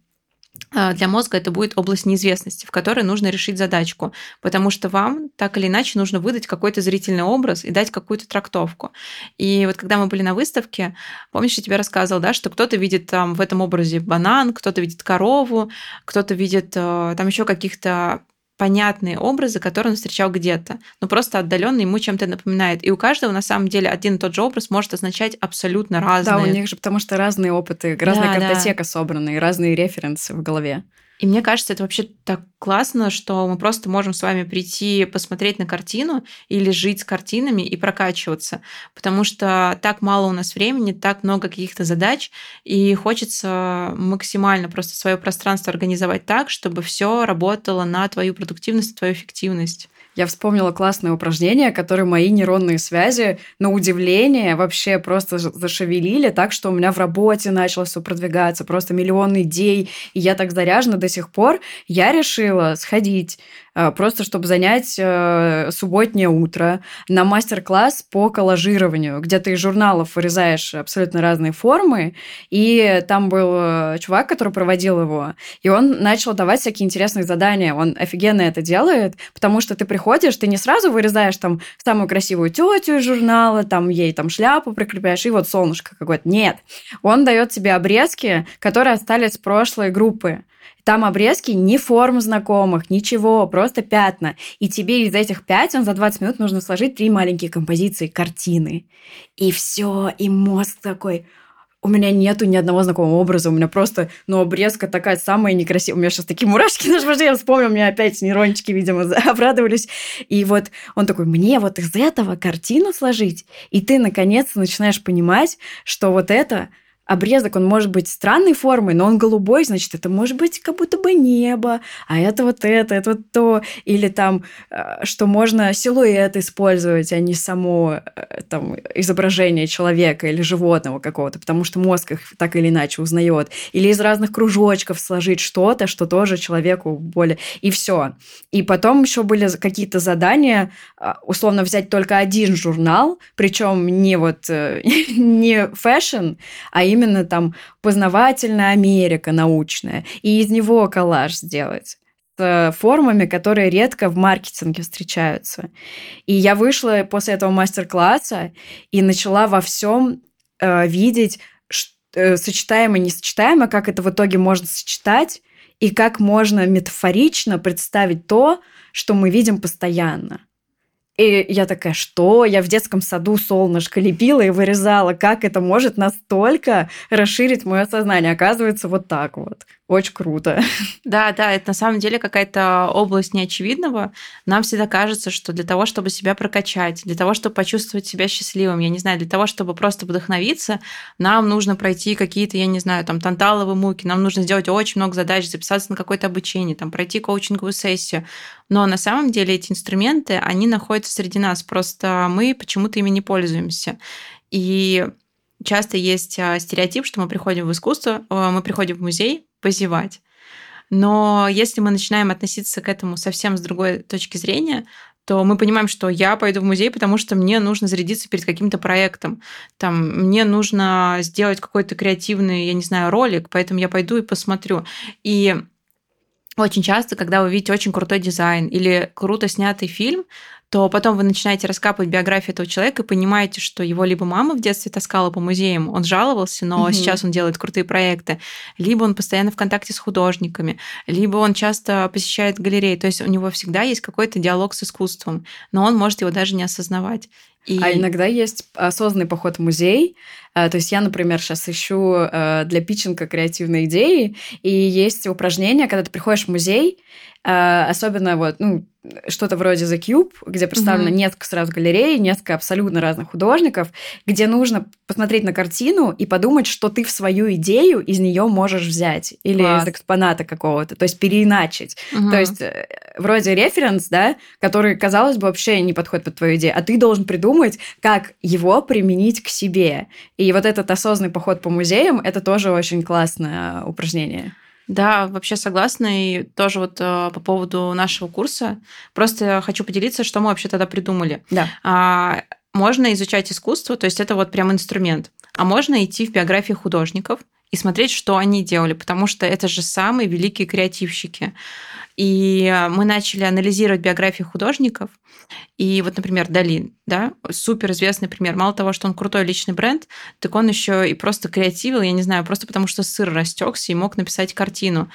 для мозга это будет область неизвестности, в которой нужно решить задачку, потому что вам так или иначе нужно выдать какой-то зрительный образ и дать какую-то трактовку. И вот когда мы были на выставке, помнишь, я тебе рассказывал, да, что кто-то видит там в этом образе банан, кто-то видит корову, кто-то видит э, там еще каких-то понятные образы, которые он встречал где-то, но просто отдаленно ему чем-то напоминает. И у каждого на самом деле один и тот же образ может означать абсолютно разные. Да, у них же потому что разные опыты, разная да, картотека да. собрана и разные референсы в голове. И мне кажется, это вообще так классно, что мы просто можем с вами прийти посмотреть на картину или жить с картинами и прокачиваться, потому что так мало у нас времени, так много каких-то задач, и хочется максимально просто свое пространство организовать так, чтобы все работало на твою продуктивность, твою эффективность я вспомнила классное упражнение, которое мои нейронные связи, на удивление, вообще просто зашевелили так, что у меня в работе начало все продвигаться, просто миллион идей, и я так заряжена до сих пор. Я решила сходить Э, просто чтобы занять э, субботнее утро на мастер-класс по коллажированию, где ты из журналов вырезаешь абсолютно разные формы, и там был э, чувак, который проводил его, и он начал давать всякие интересные задания. Он офигенно это делает, потому что ты приходишь заходишь, ты не сразу вырезаешь там самую красивую тетю из журнала, там ей там шляпу прикрепляешь, и вот солнышко какое-то. Нет. Он дает тебе обрезки, которые остались с прошлой группы. Там обрезки не форм знакомых, ничего, просто пятна. И тебе из этих пятен за 20 минут нужно сложить три маленькие композиции, картины. И все, и мозг такой, у меня нету ни одного знакомого образа, у меня просто, ну, обрезка такая самая некрасивая. У меня сейчас такие мурашки на животе, я вспомнил, меня опять нейрончики, видимо, обрадовались. И вот он такой, мне вот из этого картину сложить? И ты, наконец, начинаешь понимать, что вот это обрезок, он может быть странной формы, но он голубой, значит, это может быть как будто бы небо, а это вот это, это вот то. Или там, э, что можно силуэт использовать, а не само э, там, изображение человека или животного какого-то, потому что мозг их так или иначе узнает. Или из разных кружочков сложить что-то, что тоже человеку более... И все. И потом еще были какие-то задания, а, условно взять только один журнал, причем не вот э, не fashion, а именно именно там познавательная Америка научная, и из него коллаж сделать с формами, которые редко в маркетинге встречаются. И я вышла после этого мастер-класса и начала во всем э, видеть э, сочетаемо, несочетаемо, как это в итоге можно сочетать, и как можно метафорично представить то, что мы видим постоянно. И я такая, что? Я в детском саду солнышко лепила и вырезала. Как это может настолько расширить мое сознание? Оказывается, вот так вот. Очень круто. Да, да, это на самом деле какая-то область неочевидного. Нам всегда кажется, что для того, чтобы себя прокачать, для того, чтобы почувствовать себя счастливым, я не знаю, для того, чтобы просто вдохновиться, нам нужно пройти какие-то, я не знаю, там, танталовые муки, нам нужно сделать очень много задач, записаться на какое-то обучение, там, пройти коучинговую сессию. Но на самом деле эти инструменты, они находятся среди нас, просто мы почему-то ими не пользуемся. И часто есть а, стереотип, что мы приходим в искусство, а, мы приходим в музей позевать. Но если мы начинаем относиться к этому совсем с другой точки зрения, то мы понимаем, что я пойду в музей, потому что мне нужно зарядиться перед каким-то проектом. Там, мне нужно сделать какой-то креативный, я не знаю, ролик, поэтому я пойду и посмотрю. И очень часто, когда вы видите очень крутой дизайн или круто снятый фильм, то потом вы начинаете раскапывать биографию этого человека и понимаете, что его либо мама в детстве таскала по музеям, он жаловался, но угу. сейчас он делает крутые проекты, либо он постоянно в контакте с художниками, либо он часто посещает галереи. То есть у него всегда есть какой-то диалог с искусством, но он может его даже не осознавать. И... А иногда есть осознанный поход в музей. А, то есть я, например, сейчас ищу э, для питчинга креативные идеи, и есть упражнения, когда ты приходишь в музей, э, особенно вот, ну, что-то вроде The Cube, где представлено mm-hmm. несколько сразу галерей, несколько абсолютно разных художников, где нужно посмотреть на картину и подумать, что ты в свою идею из нее можешь взять или Класс. из экспоната какого-то, то есть переиначить. Mm-hmm. То есть э, вроде референс, да, который, казалось бы, вообще не подходит под твою идею, а ты должен придумать, как его применить к себе. И вот этот осознанный поход по музеям – это тоже очень классное упражнение. Да, вообще согласна. И тоже вот э, по поводу нашего курса. Просто хочу поделиться, что мы вообще тогда придумали. Да. А, можно изучать искусство, то есть это вот прям инструмент. А можно идти в биографии художников и смотреть, что они делали, потому что это же самые великие креативщики. И мы начали анализировать биографии художников. И вот, например, Дали, да, супер известный пример. Мало того, что он крутой личный бренд, так он еще и просто креативил, я не знаю, просто потому что сыр растекся и мог написать картину.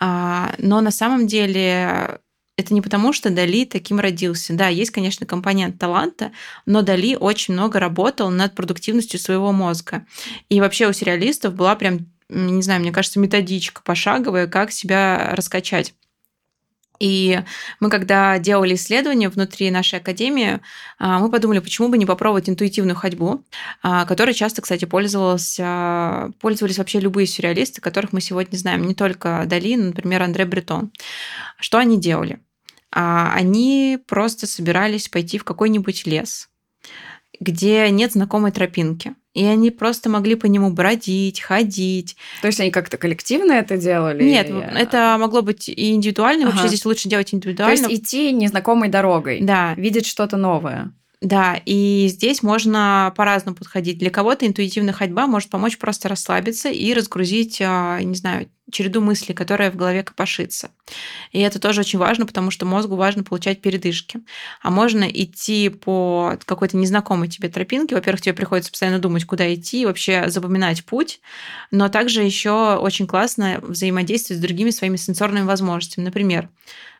А, но на самом деле это не потому, что Дали таким родился. Да, есть, конечно, компонент таланта, но Дали очень много работал над продуктивностью своего мозга. И вообще у сериалистов была прям, не знаю, мне кажется, методичка пошаговая, как себя раскачать. И мы, когда делали исследования внутри нашей академии, а, мы подумали, почему бы не попробовать интуитивную ходьбу, а, которой часто, кстати, пользовалась, пользовались вообще любые сюрреалисты, которых мы сегодня знаем, не только Дали, но, например, Андре Бретон. Что они делали? А, они просто собирались пойти в какой-нибудь лес, где нет знакомой тропинки. И они просто могли по нему бродить, ходить. То есть они как-то коллективно это делали? Нет, или... это могло быть и индивидуально. Ага. Вообще здесь лучше делать индивидуально. То есть идти незнакомой дорогой. Да. Видеть что-то новое. Да, и здесь можно по-разному подходить. Для кого-то интуитивная ходьба может помочь просто расслабиться и разгрузить, а, не знаю, череду мыслей, которая в голове копошится. И это тоже очень важно, потому что мозгу важно получать передышки. А можно идти по какой-то незнакомой тебе тропинке. Во-первых, тебе приходится постоянно думать, куда идти, вообще запоминать путь, но также еще очень классно взаимодействовать с другими своими сенсорными возможностями. Например,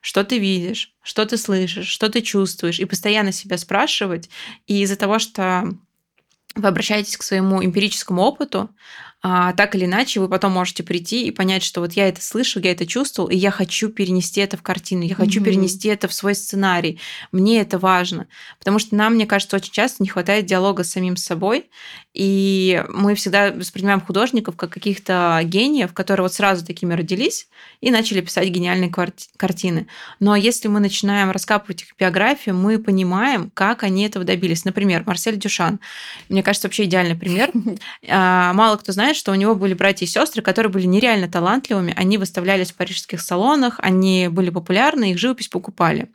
что ты видишь, что ты слышишь, что ты чувствуешь, и постоянно себя спрашивать. И из-за того, что вы обращаетесь к своему эмпирическому опыту, а, так или иначе вы потом можете прийти и понять, что вот я это слышал, я это чувствовал, и я хочу перенести это в картину, я хочу mm-hmm. перенести это в свой сценарий. Мне это важно, потому что нам, мне кажется, очень часто не хватает диалога с самим собой, и мы всегда воспринимаем художников как каких-то гениев, которые вот сразу такими родились и начали писать гениальные картины. Но если мы начинаем раскапывать их биографию, мы понимаем, как они этого добились. Например, Марсель Дюшан. Мне кажется, вообще идеальный пример. А, мало кто знает, что у него были братья и сестры, которые были нереально талантливыми. Они выставлялись в парижских салонах, они были популярны, их живопись покупали.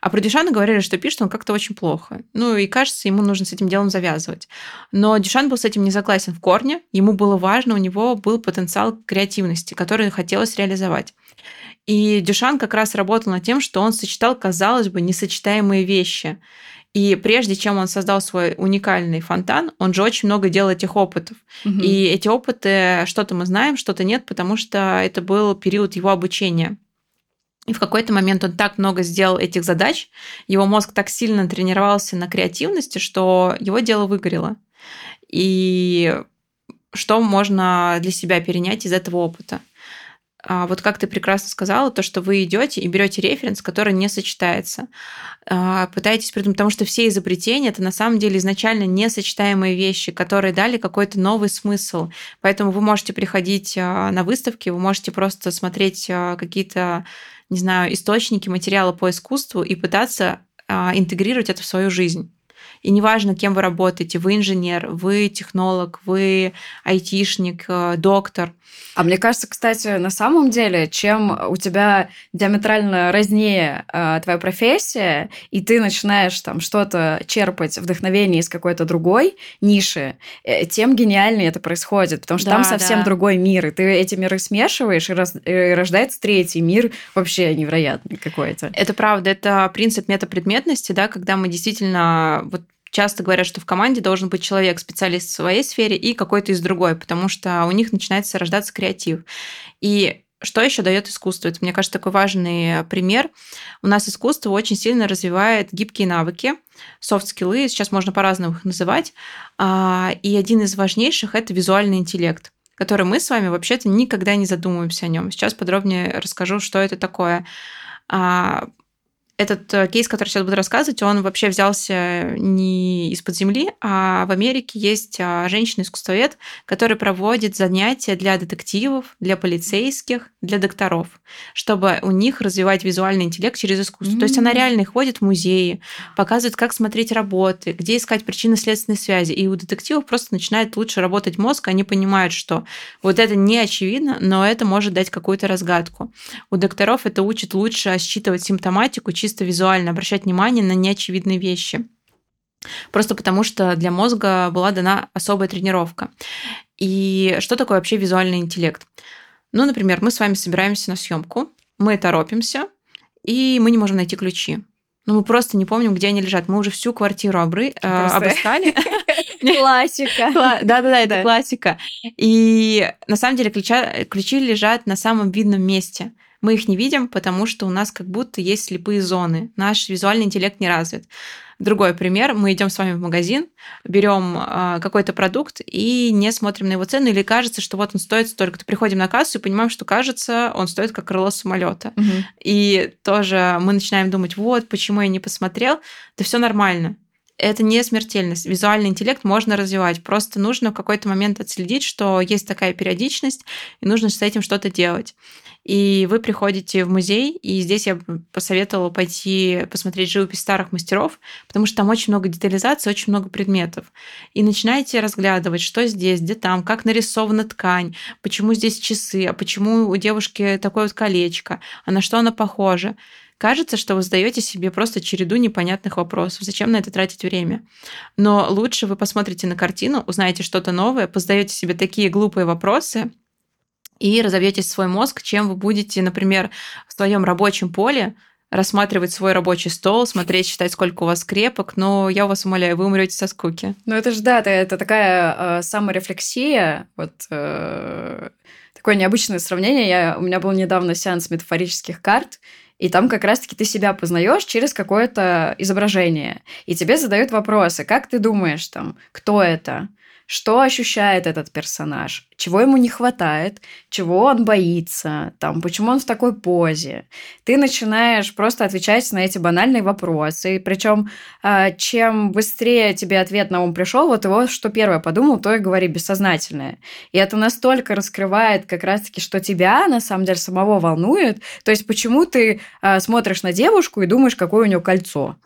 А про Дюшана говорили, что пишет он как-то очень плохо. Ну и кажется, ему нужно с этим делом завязывать. Но Дюшан был с этим не согласен в корне. Ему было важно, у него был потенциал креативности, который хотелось реализовать. И Дюшан как раз работал над тем, что он сочетал, казалось бы, несочетаемые вещи. И прежде чем он создал свой уникальный фонтан, он же очень много делал этих опытов. Угу. И эти опыты, что-то мы знаем, что-то нет, потому что это был период его обучения. И в какой-то момент он так много сделал этих задач, его мозг так сильно тренировался на креативности, что его дело выгорело. И что можно для себя перенять из этого опыта? А, вот как ты прекрасно сказала, то, что вы идете и берете референс, который не сочетается. А, пытаетесь придумать, потому что все изобретения это на самом деле изначально несочетаемые вещи, которые дали какой-то новый смысл. Поэтому вы можете приходить а, на выставки, вы можете просто смотреть какие-то, не знаю, источники материала по искусству и пытаться интегрировать это в свою жизнь. И неважно, кем вы работаете, вы инженер, вы технолог, вы айтишник, э, доктор. А мне кажется, кстати, на самом деле, чем у тебя диаметрально разнее э, твоя профессия, и ты начинаешь там что-то черпать вдохновение из какой-то другой ниши, э, тем гениальнее это происходит, потому что да, там совсем да. другой мир, и ты эти миры смешиваешь, и, раз, и рождается третий мир вообще невероятный какой-то. Это правда, это принцип метапредметности, да, когда мы действительно вот часто говорят, что в команде должен быть человек, специалист в своей сфере и какой-то из другой, потому что у них начинается рождаться креатив. И что еще дает искусство? Это, мне кажется, такой важный пример. У нас искусство очень сильно развивает гибкие навыки, софт-скиллы, сейчас можно по-разному их называть. А, и один из важнейших – это визуальный интеллект который мы с вами вообще-то никогда не задумываемся о нем. Сейчас подробнее расскажу, что это такое. Этот э, кейс, который сейчас буду рассказывать, он вообще взялся не из-под земли, а в Америке есть а, женщина-искусствовед, которая проводит занятия для детективов, для полицейских, для докторов, чтобы у них развивать визуальный интеллект через искусство. Mm-hmm. То есть она реально ходит в музеи, показывает, как смотреть работы, где искать причины следственной связи. И у детективов просто начинает лучше работать мозг, они понимают, что вот это не очевидно, но это может дать какую-то разгадку. У докторов это учит лучше считывать симптоматику чисто визуально, обращать внимание на неочевидные вещи. Просто потому, что для мозга была дана особая тренировка. И что такое вообще визуальный интеллект? Ну, например, мы с вами собираемся на съемку, мы торопимся, и мы не можем найти ключи. Ну, мы просто не помним, где они лежат. Мы уже всю квартиру обры... э, обыскали. Классика. Да-да-да, это классика. И на самом деле ключи лежат на самом видном месте. Мы их не видим, потому что у нас как будто есть слепые зоны. Наш визуальный интеллект не развит. Другой пример. Мы идем с вами в магазин, берем э, какой-то продукт и не смотрим на его цену, или кажется, что вот он стоит столько-то. Приходим на кассу и понимаем, что кажется, он стоит как крыло самолета. Угу. И тоже мы начинаем думать, вот, почему я не посмотрел. Да все нормально это не смертельность. Визуальный интеллект можно развивать. Просто нужно в какой-то момент отследить, что есть такая периодичность, и нужно с этим что-то делать и вы приходите в музей, и здесь я посоветовала пойти посмотреть живопись старых мастеров, потому что там очень много детализации, очень много предметов. И начинаете разглядывать, что здесь, где там, как нарисована ткань, почему здесь часы, а почему у девушки такое вот колечко, а на что она похожа. Кажется, что вы задаете себе просто череду непонятных вопросов. Зачем на это тратить время? Но лучше вы посмотрите на картину, узнаете что-то новое, позадаете себе такие глупые вопросы, и разовьете свой мозг, чем вы будете, например, в своем рабочем поле рассматривать свой рабочий стол, смотреть, считать, сколько у вас скрепок, но я вас умоляю, вы умрете со скуки. Ну это же да, это, это такая э, саморефлексия, вот э, такое необычное сравнение. Я, у меня был недавно сеанс метафорических карт, и там как раз-таки ты себя познаешь через какое-то изображение. И тебе задают вопросы. Как ты думаешь, там, кто это? Что ощущает этот персонаж, чего ему не хватает, чего он боится, там, почему он в такой позе. Ты начинаешь просто отвечать на эти банальные вопросы. И причем, а, чем быстрее тебе ответ на ум пришел, вот его что первое подумал, то и говори бессознательное. И это настолько раскрывает как раз-таки, что тебя на самом деле самого волнует. То есть, почему ты а, смотришь на девушку и думаешь, какое у нее кольцо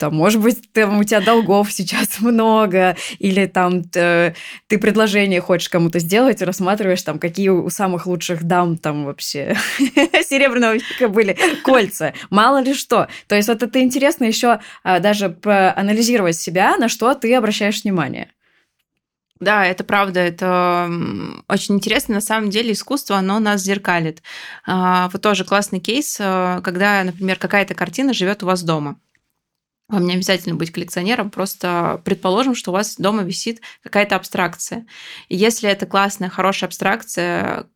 там, может быть, там у тебя долгов сейчас много, или там ты, ты предложение хочешь кому-то сделать рассматриваешь там, какие у самых лучших дам там вообще серебряного века были кольца. Мало ли что. То есть вот это интересно еще а, даже проанализировать себя, на что ты обращаешь внимание. Да, это правда, это очень интересно. На самом деле искусство, оно нас зеркалит. А, вот тоже классный кейс, а, когда, например, какая-то картина живет у вас дома. Вам не обязательно быть коллекционером, просто предположим, что у вас дома висит какая-то абстракция. И если это классная, хорошая абстракция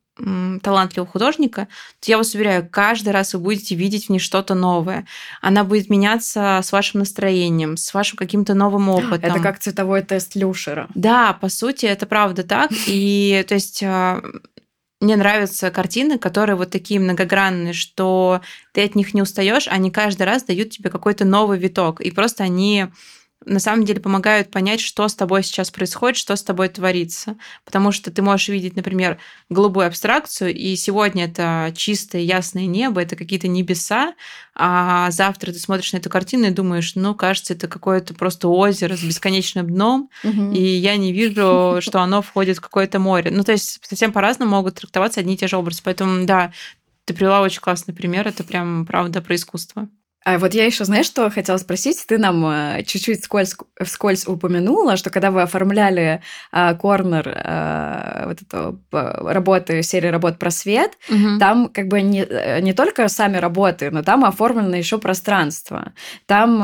талантливого художника, то я вас уверяю, каждый раз вы будете видеть в ней что-то новое. Она будет меняться с вашим настроением, с вашим каким-то новым опытом. Это как цветовой тест Люшера. Да, по сути, это правда так. И то есть а, мне нравятся картины, которые вот такие многогранные, что ты от них не устаешь, они каждый раз дают тебе какой-то новый виток. И просто они на самом деле помогают понять, что с тобой сейчас происходит, что с тобой творится. Потому что ты можешь видеть, например, голубую абстракцию, и сегодня это чистое, ясное небо, это какие-то небеса, а завтра ты смотришь на эту картину и думаешь, ну, кажется, это какое-то просто озеро с бесконечным дном, и я не вижу, что оно входит в какое-то море. Ну, то есть совсем по-разному могут трактоваться одни и те же образы. Поэтому, да, ты привела очень классный пример, это прям правда про искусство. А вот я еще, знаешь, что хотела спросить? Ты нам э, чуть-чуть вскользь, вскользь упомянула, что когда вы оформляли а, корнер а, вот эту работы, серии работ про свет, угу. там как бы не, не только сами работы, но там оформлено еще пространство. Там,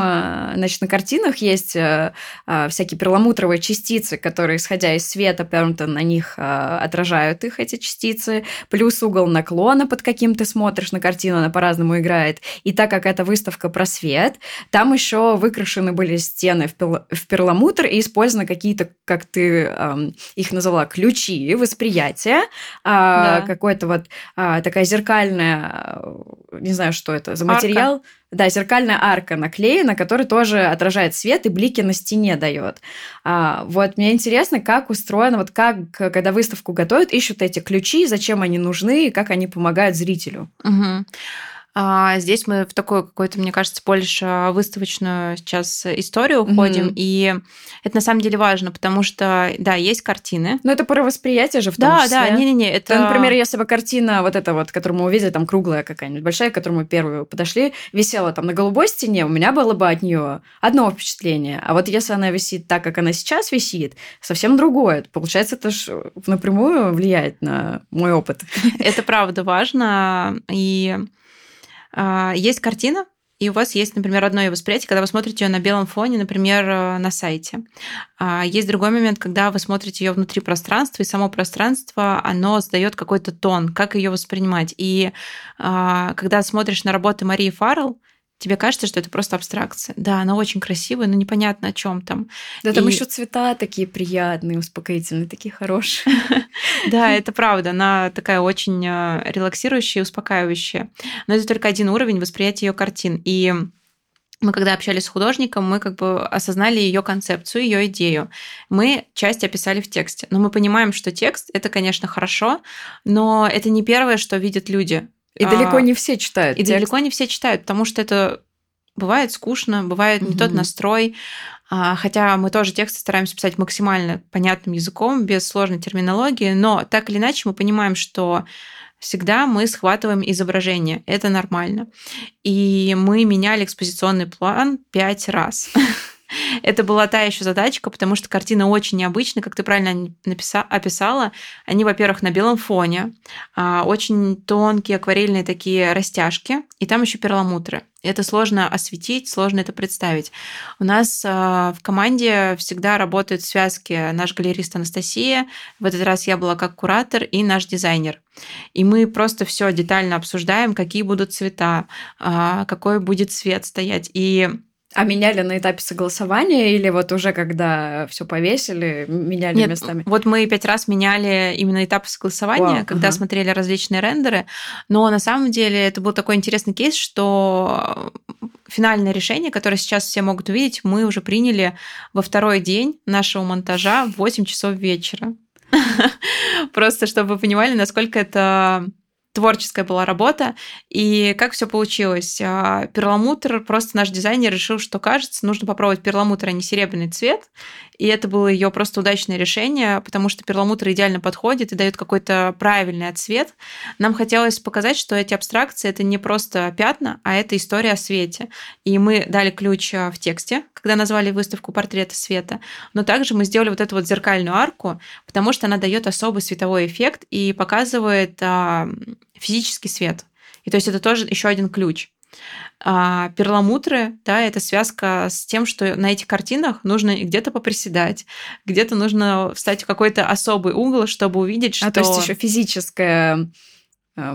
значит, на картинах есть а, всякие перламутровые частицы, которые, исходя из света, прям-то на них а, отражают их, эти частицы, плюс угол наклона, под каким ты смотришь на картину, она по-разному играет. И так как это выставка выставка «Просвет». Там еще выкрашены были стены в, пер... в перламутр и использованы какие-то, как ты эм, их назвала, ключи восприятия. Э, да. Какой-то вот э, такая зеркальная, не знаю, что это за материал. Арка. Да, зеркальная арка наклеена, которая тоже отражает свет и блики на стене дает. А, вот мне интересно, как устроено, вот как, когда выставку готовят, ищут эти ключи, зачем они нужны и как они помогают зрителю. Угу. А здесь мы в такую какую-то, мне кажется, больше выставочную сейчас историю уходим, mm-hmm. и это на самом деле важно, потому что, да, есть картины. Но это про восприятие же в том да, числе. Да, да, не-не-не. Это... То, например, если бы картина вот эта вот, которую мы увидели, там круглая какая-нибудь, большая, к которой мы первую подошли, висела там на голубой стене, у меня было бы от нее одно впечатление. А вот если она висит так, как она сейчас висит, совсем другое. Получается, это же напрямую влияет на мой опыт. Это правда важно, и есть картина, и у вас есть, например, одно ее восприятие, когда вы смотрите ее на белом фоне, например, э, на сайте. А, есть другой момент, когда вы смотрите ее внутри пространства, и само пространство, оно сдает какой-то тон, как ее воспринимать. И а, когда смотришь на работы Марии Фаррелл, тебе кажется, что это просто абстракция. Да, она очень красивая, но непонятно о чем там. Да, там и... еще цвета такие приятные, успокоительные, такие хорошие. Да, это правда. Она такая очень э, релаксирующая и успокаивающая. Но это только один уровень восприятия ее картин. И мы когда общались с художником, мы как бы осознали ее концепцию, ее идею. Мы часть описали в тексте. Но мы понимаем, что текст это, конечно, хорошо, но это не первое, что видят люди. И а, далеко не все читают. И текст. далеко не все читают, потому что это бывает скучно, бывает угу. не тот настрой. А, хотя мы тоже тексты стараемся писать максимально понятным языком, без сложной терминологии, но так или иначе мы понимаем, что всегда мы схватываем изображение. Это нормально. И мы меняли экспозиционный план пять раз. Это была та еще задачка, потому что картина очень необычная, как ты правильно написала, описала. Они, во-первых, на белом фоне, а, очень тонкие акварельные такие растяжки, и там еще перламутры. Это сложно осветить, сложно это представить. У нас э, в команде всегда работают связки наш галерист Анастасия. В этот раз я была как куратор и наш дизайнер. И мы просто все детально обсуждаем, какие будут цвета, э, какой будет цвет стоять. И а меняли на этапе согласования или вот уже когда все повесили, меняли Нет, местами? Вот мы пять раз меняли именно этапы согласования, Вау, когда ага. смотрели различные рендеры. Но на самом деле это был такой интересный кейс, что финальное решение, которое сейчас все могут увидеть, мы уже приняли во второй день нашего монтажа в 8 часов вечера. Просто чтобы вы понимали, насколько это творческая была работа. И как все получилось? А, перламутр, просто наш дизайнер решил, что кажется, нужно попробовать перламутр, а не серебряный цвет. И это было ее просто удачное решение, потому что перламутр идеально подходит и дает какой-то правильный отцвет. Нам хотелось показать, что эти абстракции это не просто пятна, а это история о свете. И мы дали ключ а, в тексте, когда назвали выставку портреты света. Но также мы сделали вот эту вот зеркальную арку, потому что она дает особый световой эффект и показывает а, физический свет. И то есть это тоже еще один ключ. А перламутры, да, это связка с тем, что на этих картинах нужно где-то поприседать, где-то нужно встать в какой-то особый угол, чтобы увидеть, что... А, то есть еще физическое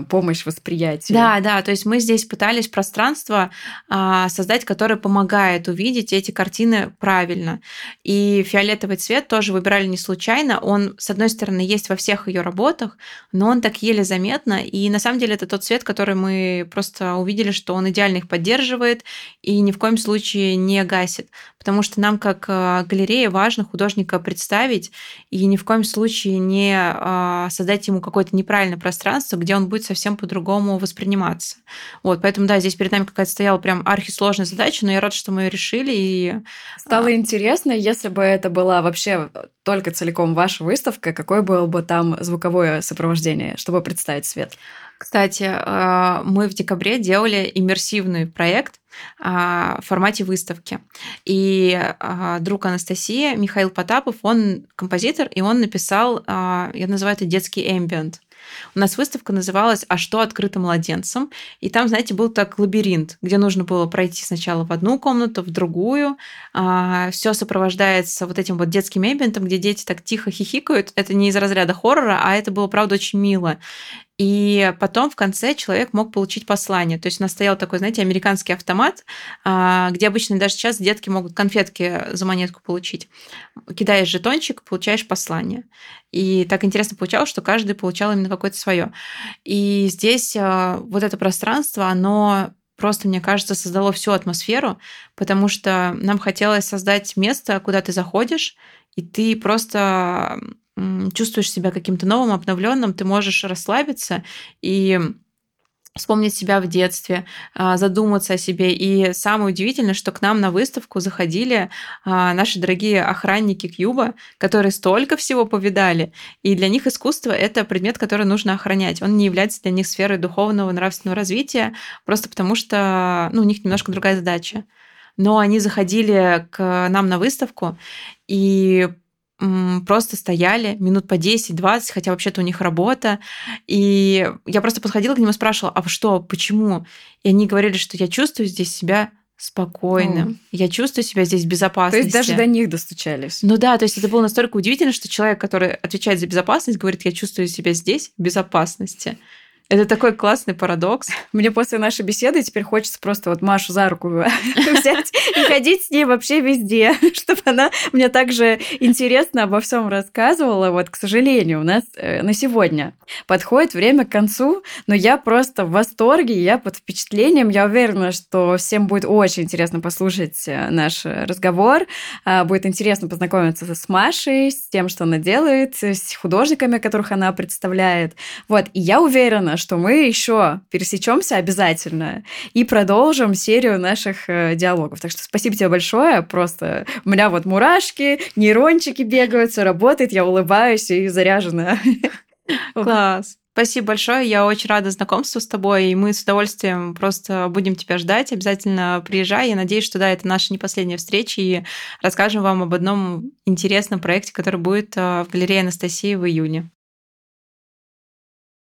помощь восприятию. Да, да, то есть мы здесь пытались пространство а, создать, которое помогает увидеть эти картины правильно. И фиолетовый цвет тоже выбирали не случайно. Он, с одной стороны, есть во всех ее работах, но он так еле заметно. И на самом деле это тот цвет, который мы просто увидели, что он идеально их поддерживает и ни в коем случае не гасит. Потому что нам, как э, галерее, важно художника представить и ни в коем случае не а, создать ему какое-то неправильное пространство, где он будет совсем по-другому восприниматься. Вот, поэтому, да, здесь перед нами какая-то стояла прям архисложная задача, но я рада, что мы ее решили. И... Стало а... интересно, если бы это была вообще только целиком ваша выставка, какое было бы там звуковое сопровождение, чтобы представить свет? Кстати, э, мы в декабре делали иммерсивный проект а, в формате выставки. И а, друг Анастасии, Михаил Потапов, он композитор, и он написал, я называю это детский эмбиент. У нас выставка называлась «А что открыто младенцам?». И там, знаете, был так лабиринт, где нужно было пройти сначала в одну комнату, в другую. Все сопровождается вот этим вот детским эмбиентом, где дети так тихо хихикают. Это не из разряда хоррора, а это было, правда, очень мило. И потом в конце человек мог получить послание. То есть у нас стоял такой, знаете, американский автомат, а, где обычно даже сейчас детки могут конфетки за монетку получить. Кидаешь жетончик, получаешь послание. И так интересно получалось, что каждый получал именно какое-то свое. И здесь а, вот это пространство, оно просто, мне кажется, создало всю атмосферу, потому что нам хотелось создать место, куда ты заходишь, и ты просто чувствуешь себя каким-то новым, обновленным, ты можешь расслабиться и вспомнить себя в детстве, а, задуматься о себе. И самое удивительное, что к нам на выставку заходили а, наши дорогие охранники Кьюба, которые столько всего повидали. И для них искусство — это предмет, который нужно охранять. Он не является для них сферой духовного, нравственного развития, просто потому что ну, у них немножко другая задача. Но они заходили к нам на выставку, и просто стояли минут по 10-20, хотя вообще-то у них работа. И я просто подходила к ним и спрашивала, а что, почему? И они говорили, что я чувствую здесь себя спокойным. Mm. Я чувствую себя здесь в безопасности. То есть даже до них достучались. Ну да, то есть это было настолько удивительно, что человек, который отвечает за безопасность, говорит, я чувствую себя здесь в безопасности. Это такой классный парадокс. Мне после нашей беседы теперь хочется просто вот Машу за руку взять и ходить с ней вообще везде, чтобы она мне также интересно обо всем рассказывала. Вот, к сожалению, у нас э, на сегодня подходит время к концу, но я просто в восторге, я под впечатлением. Я уверена, что всем будет очень интересно послушать э, наш разговор. А, будет интересно познакомиться с Машей, с тем, что она делает, с художниками, которых она представляет. Вот, и я уверена, что мы еще пересечемся обязательно и продолжим серию наших э, диалогов. Так что спасибо тебе большое. Просто у меня вот мурашки, нейрончики бегают, все работает, я улыбаюсь и заряжена. Класс. Спасибо большое. Я очень рада знакомству с тобой, и мы с удовольствием просто будем тебя ждать. Обязательно приезжай. Я надеюсь, что да, это наша не последняя встреча, и расскажем вам об одном интересном проекте, который будет э, в галерее Анастасии в июне.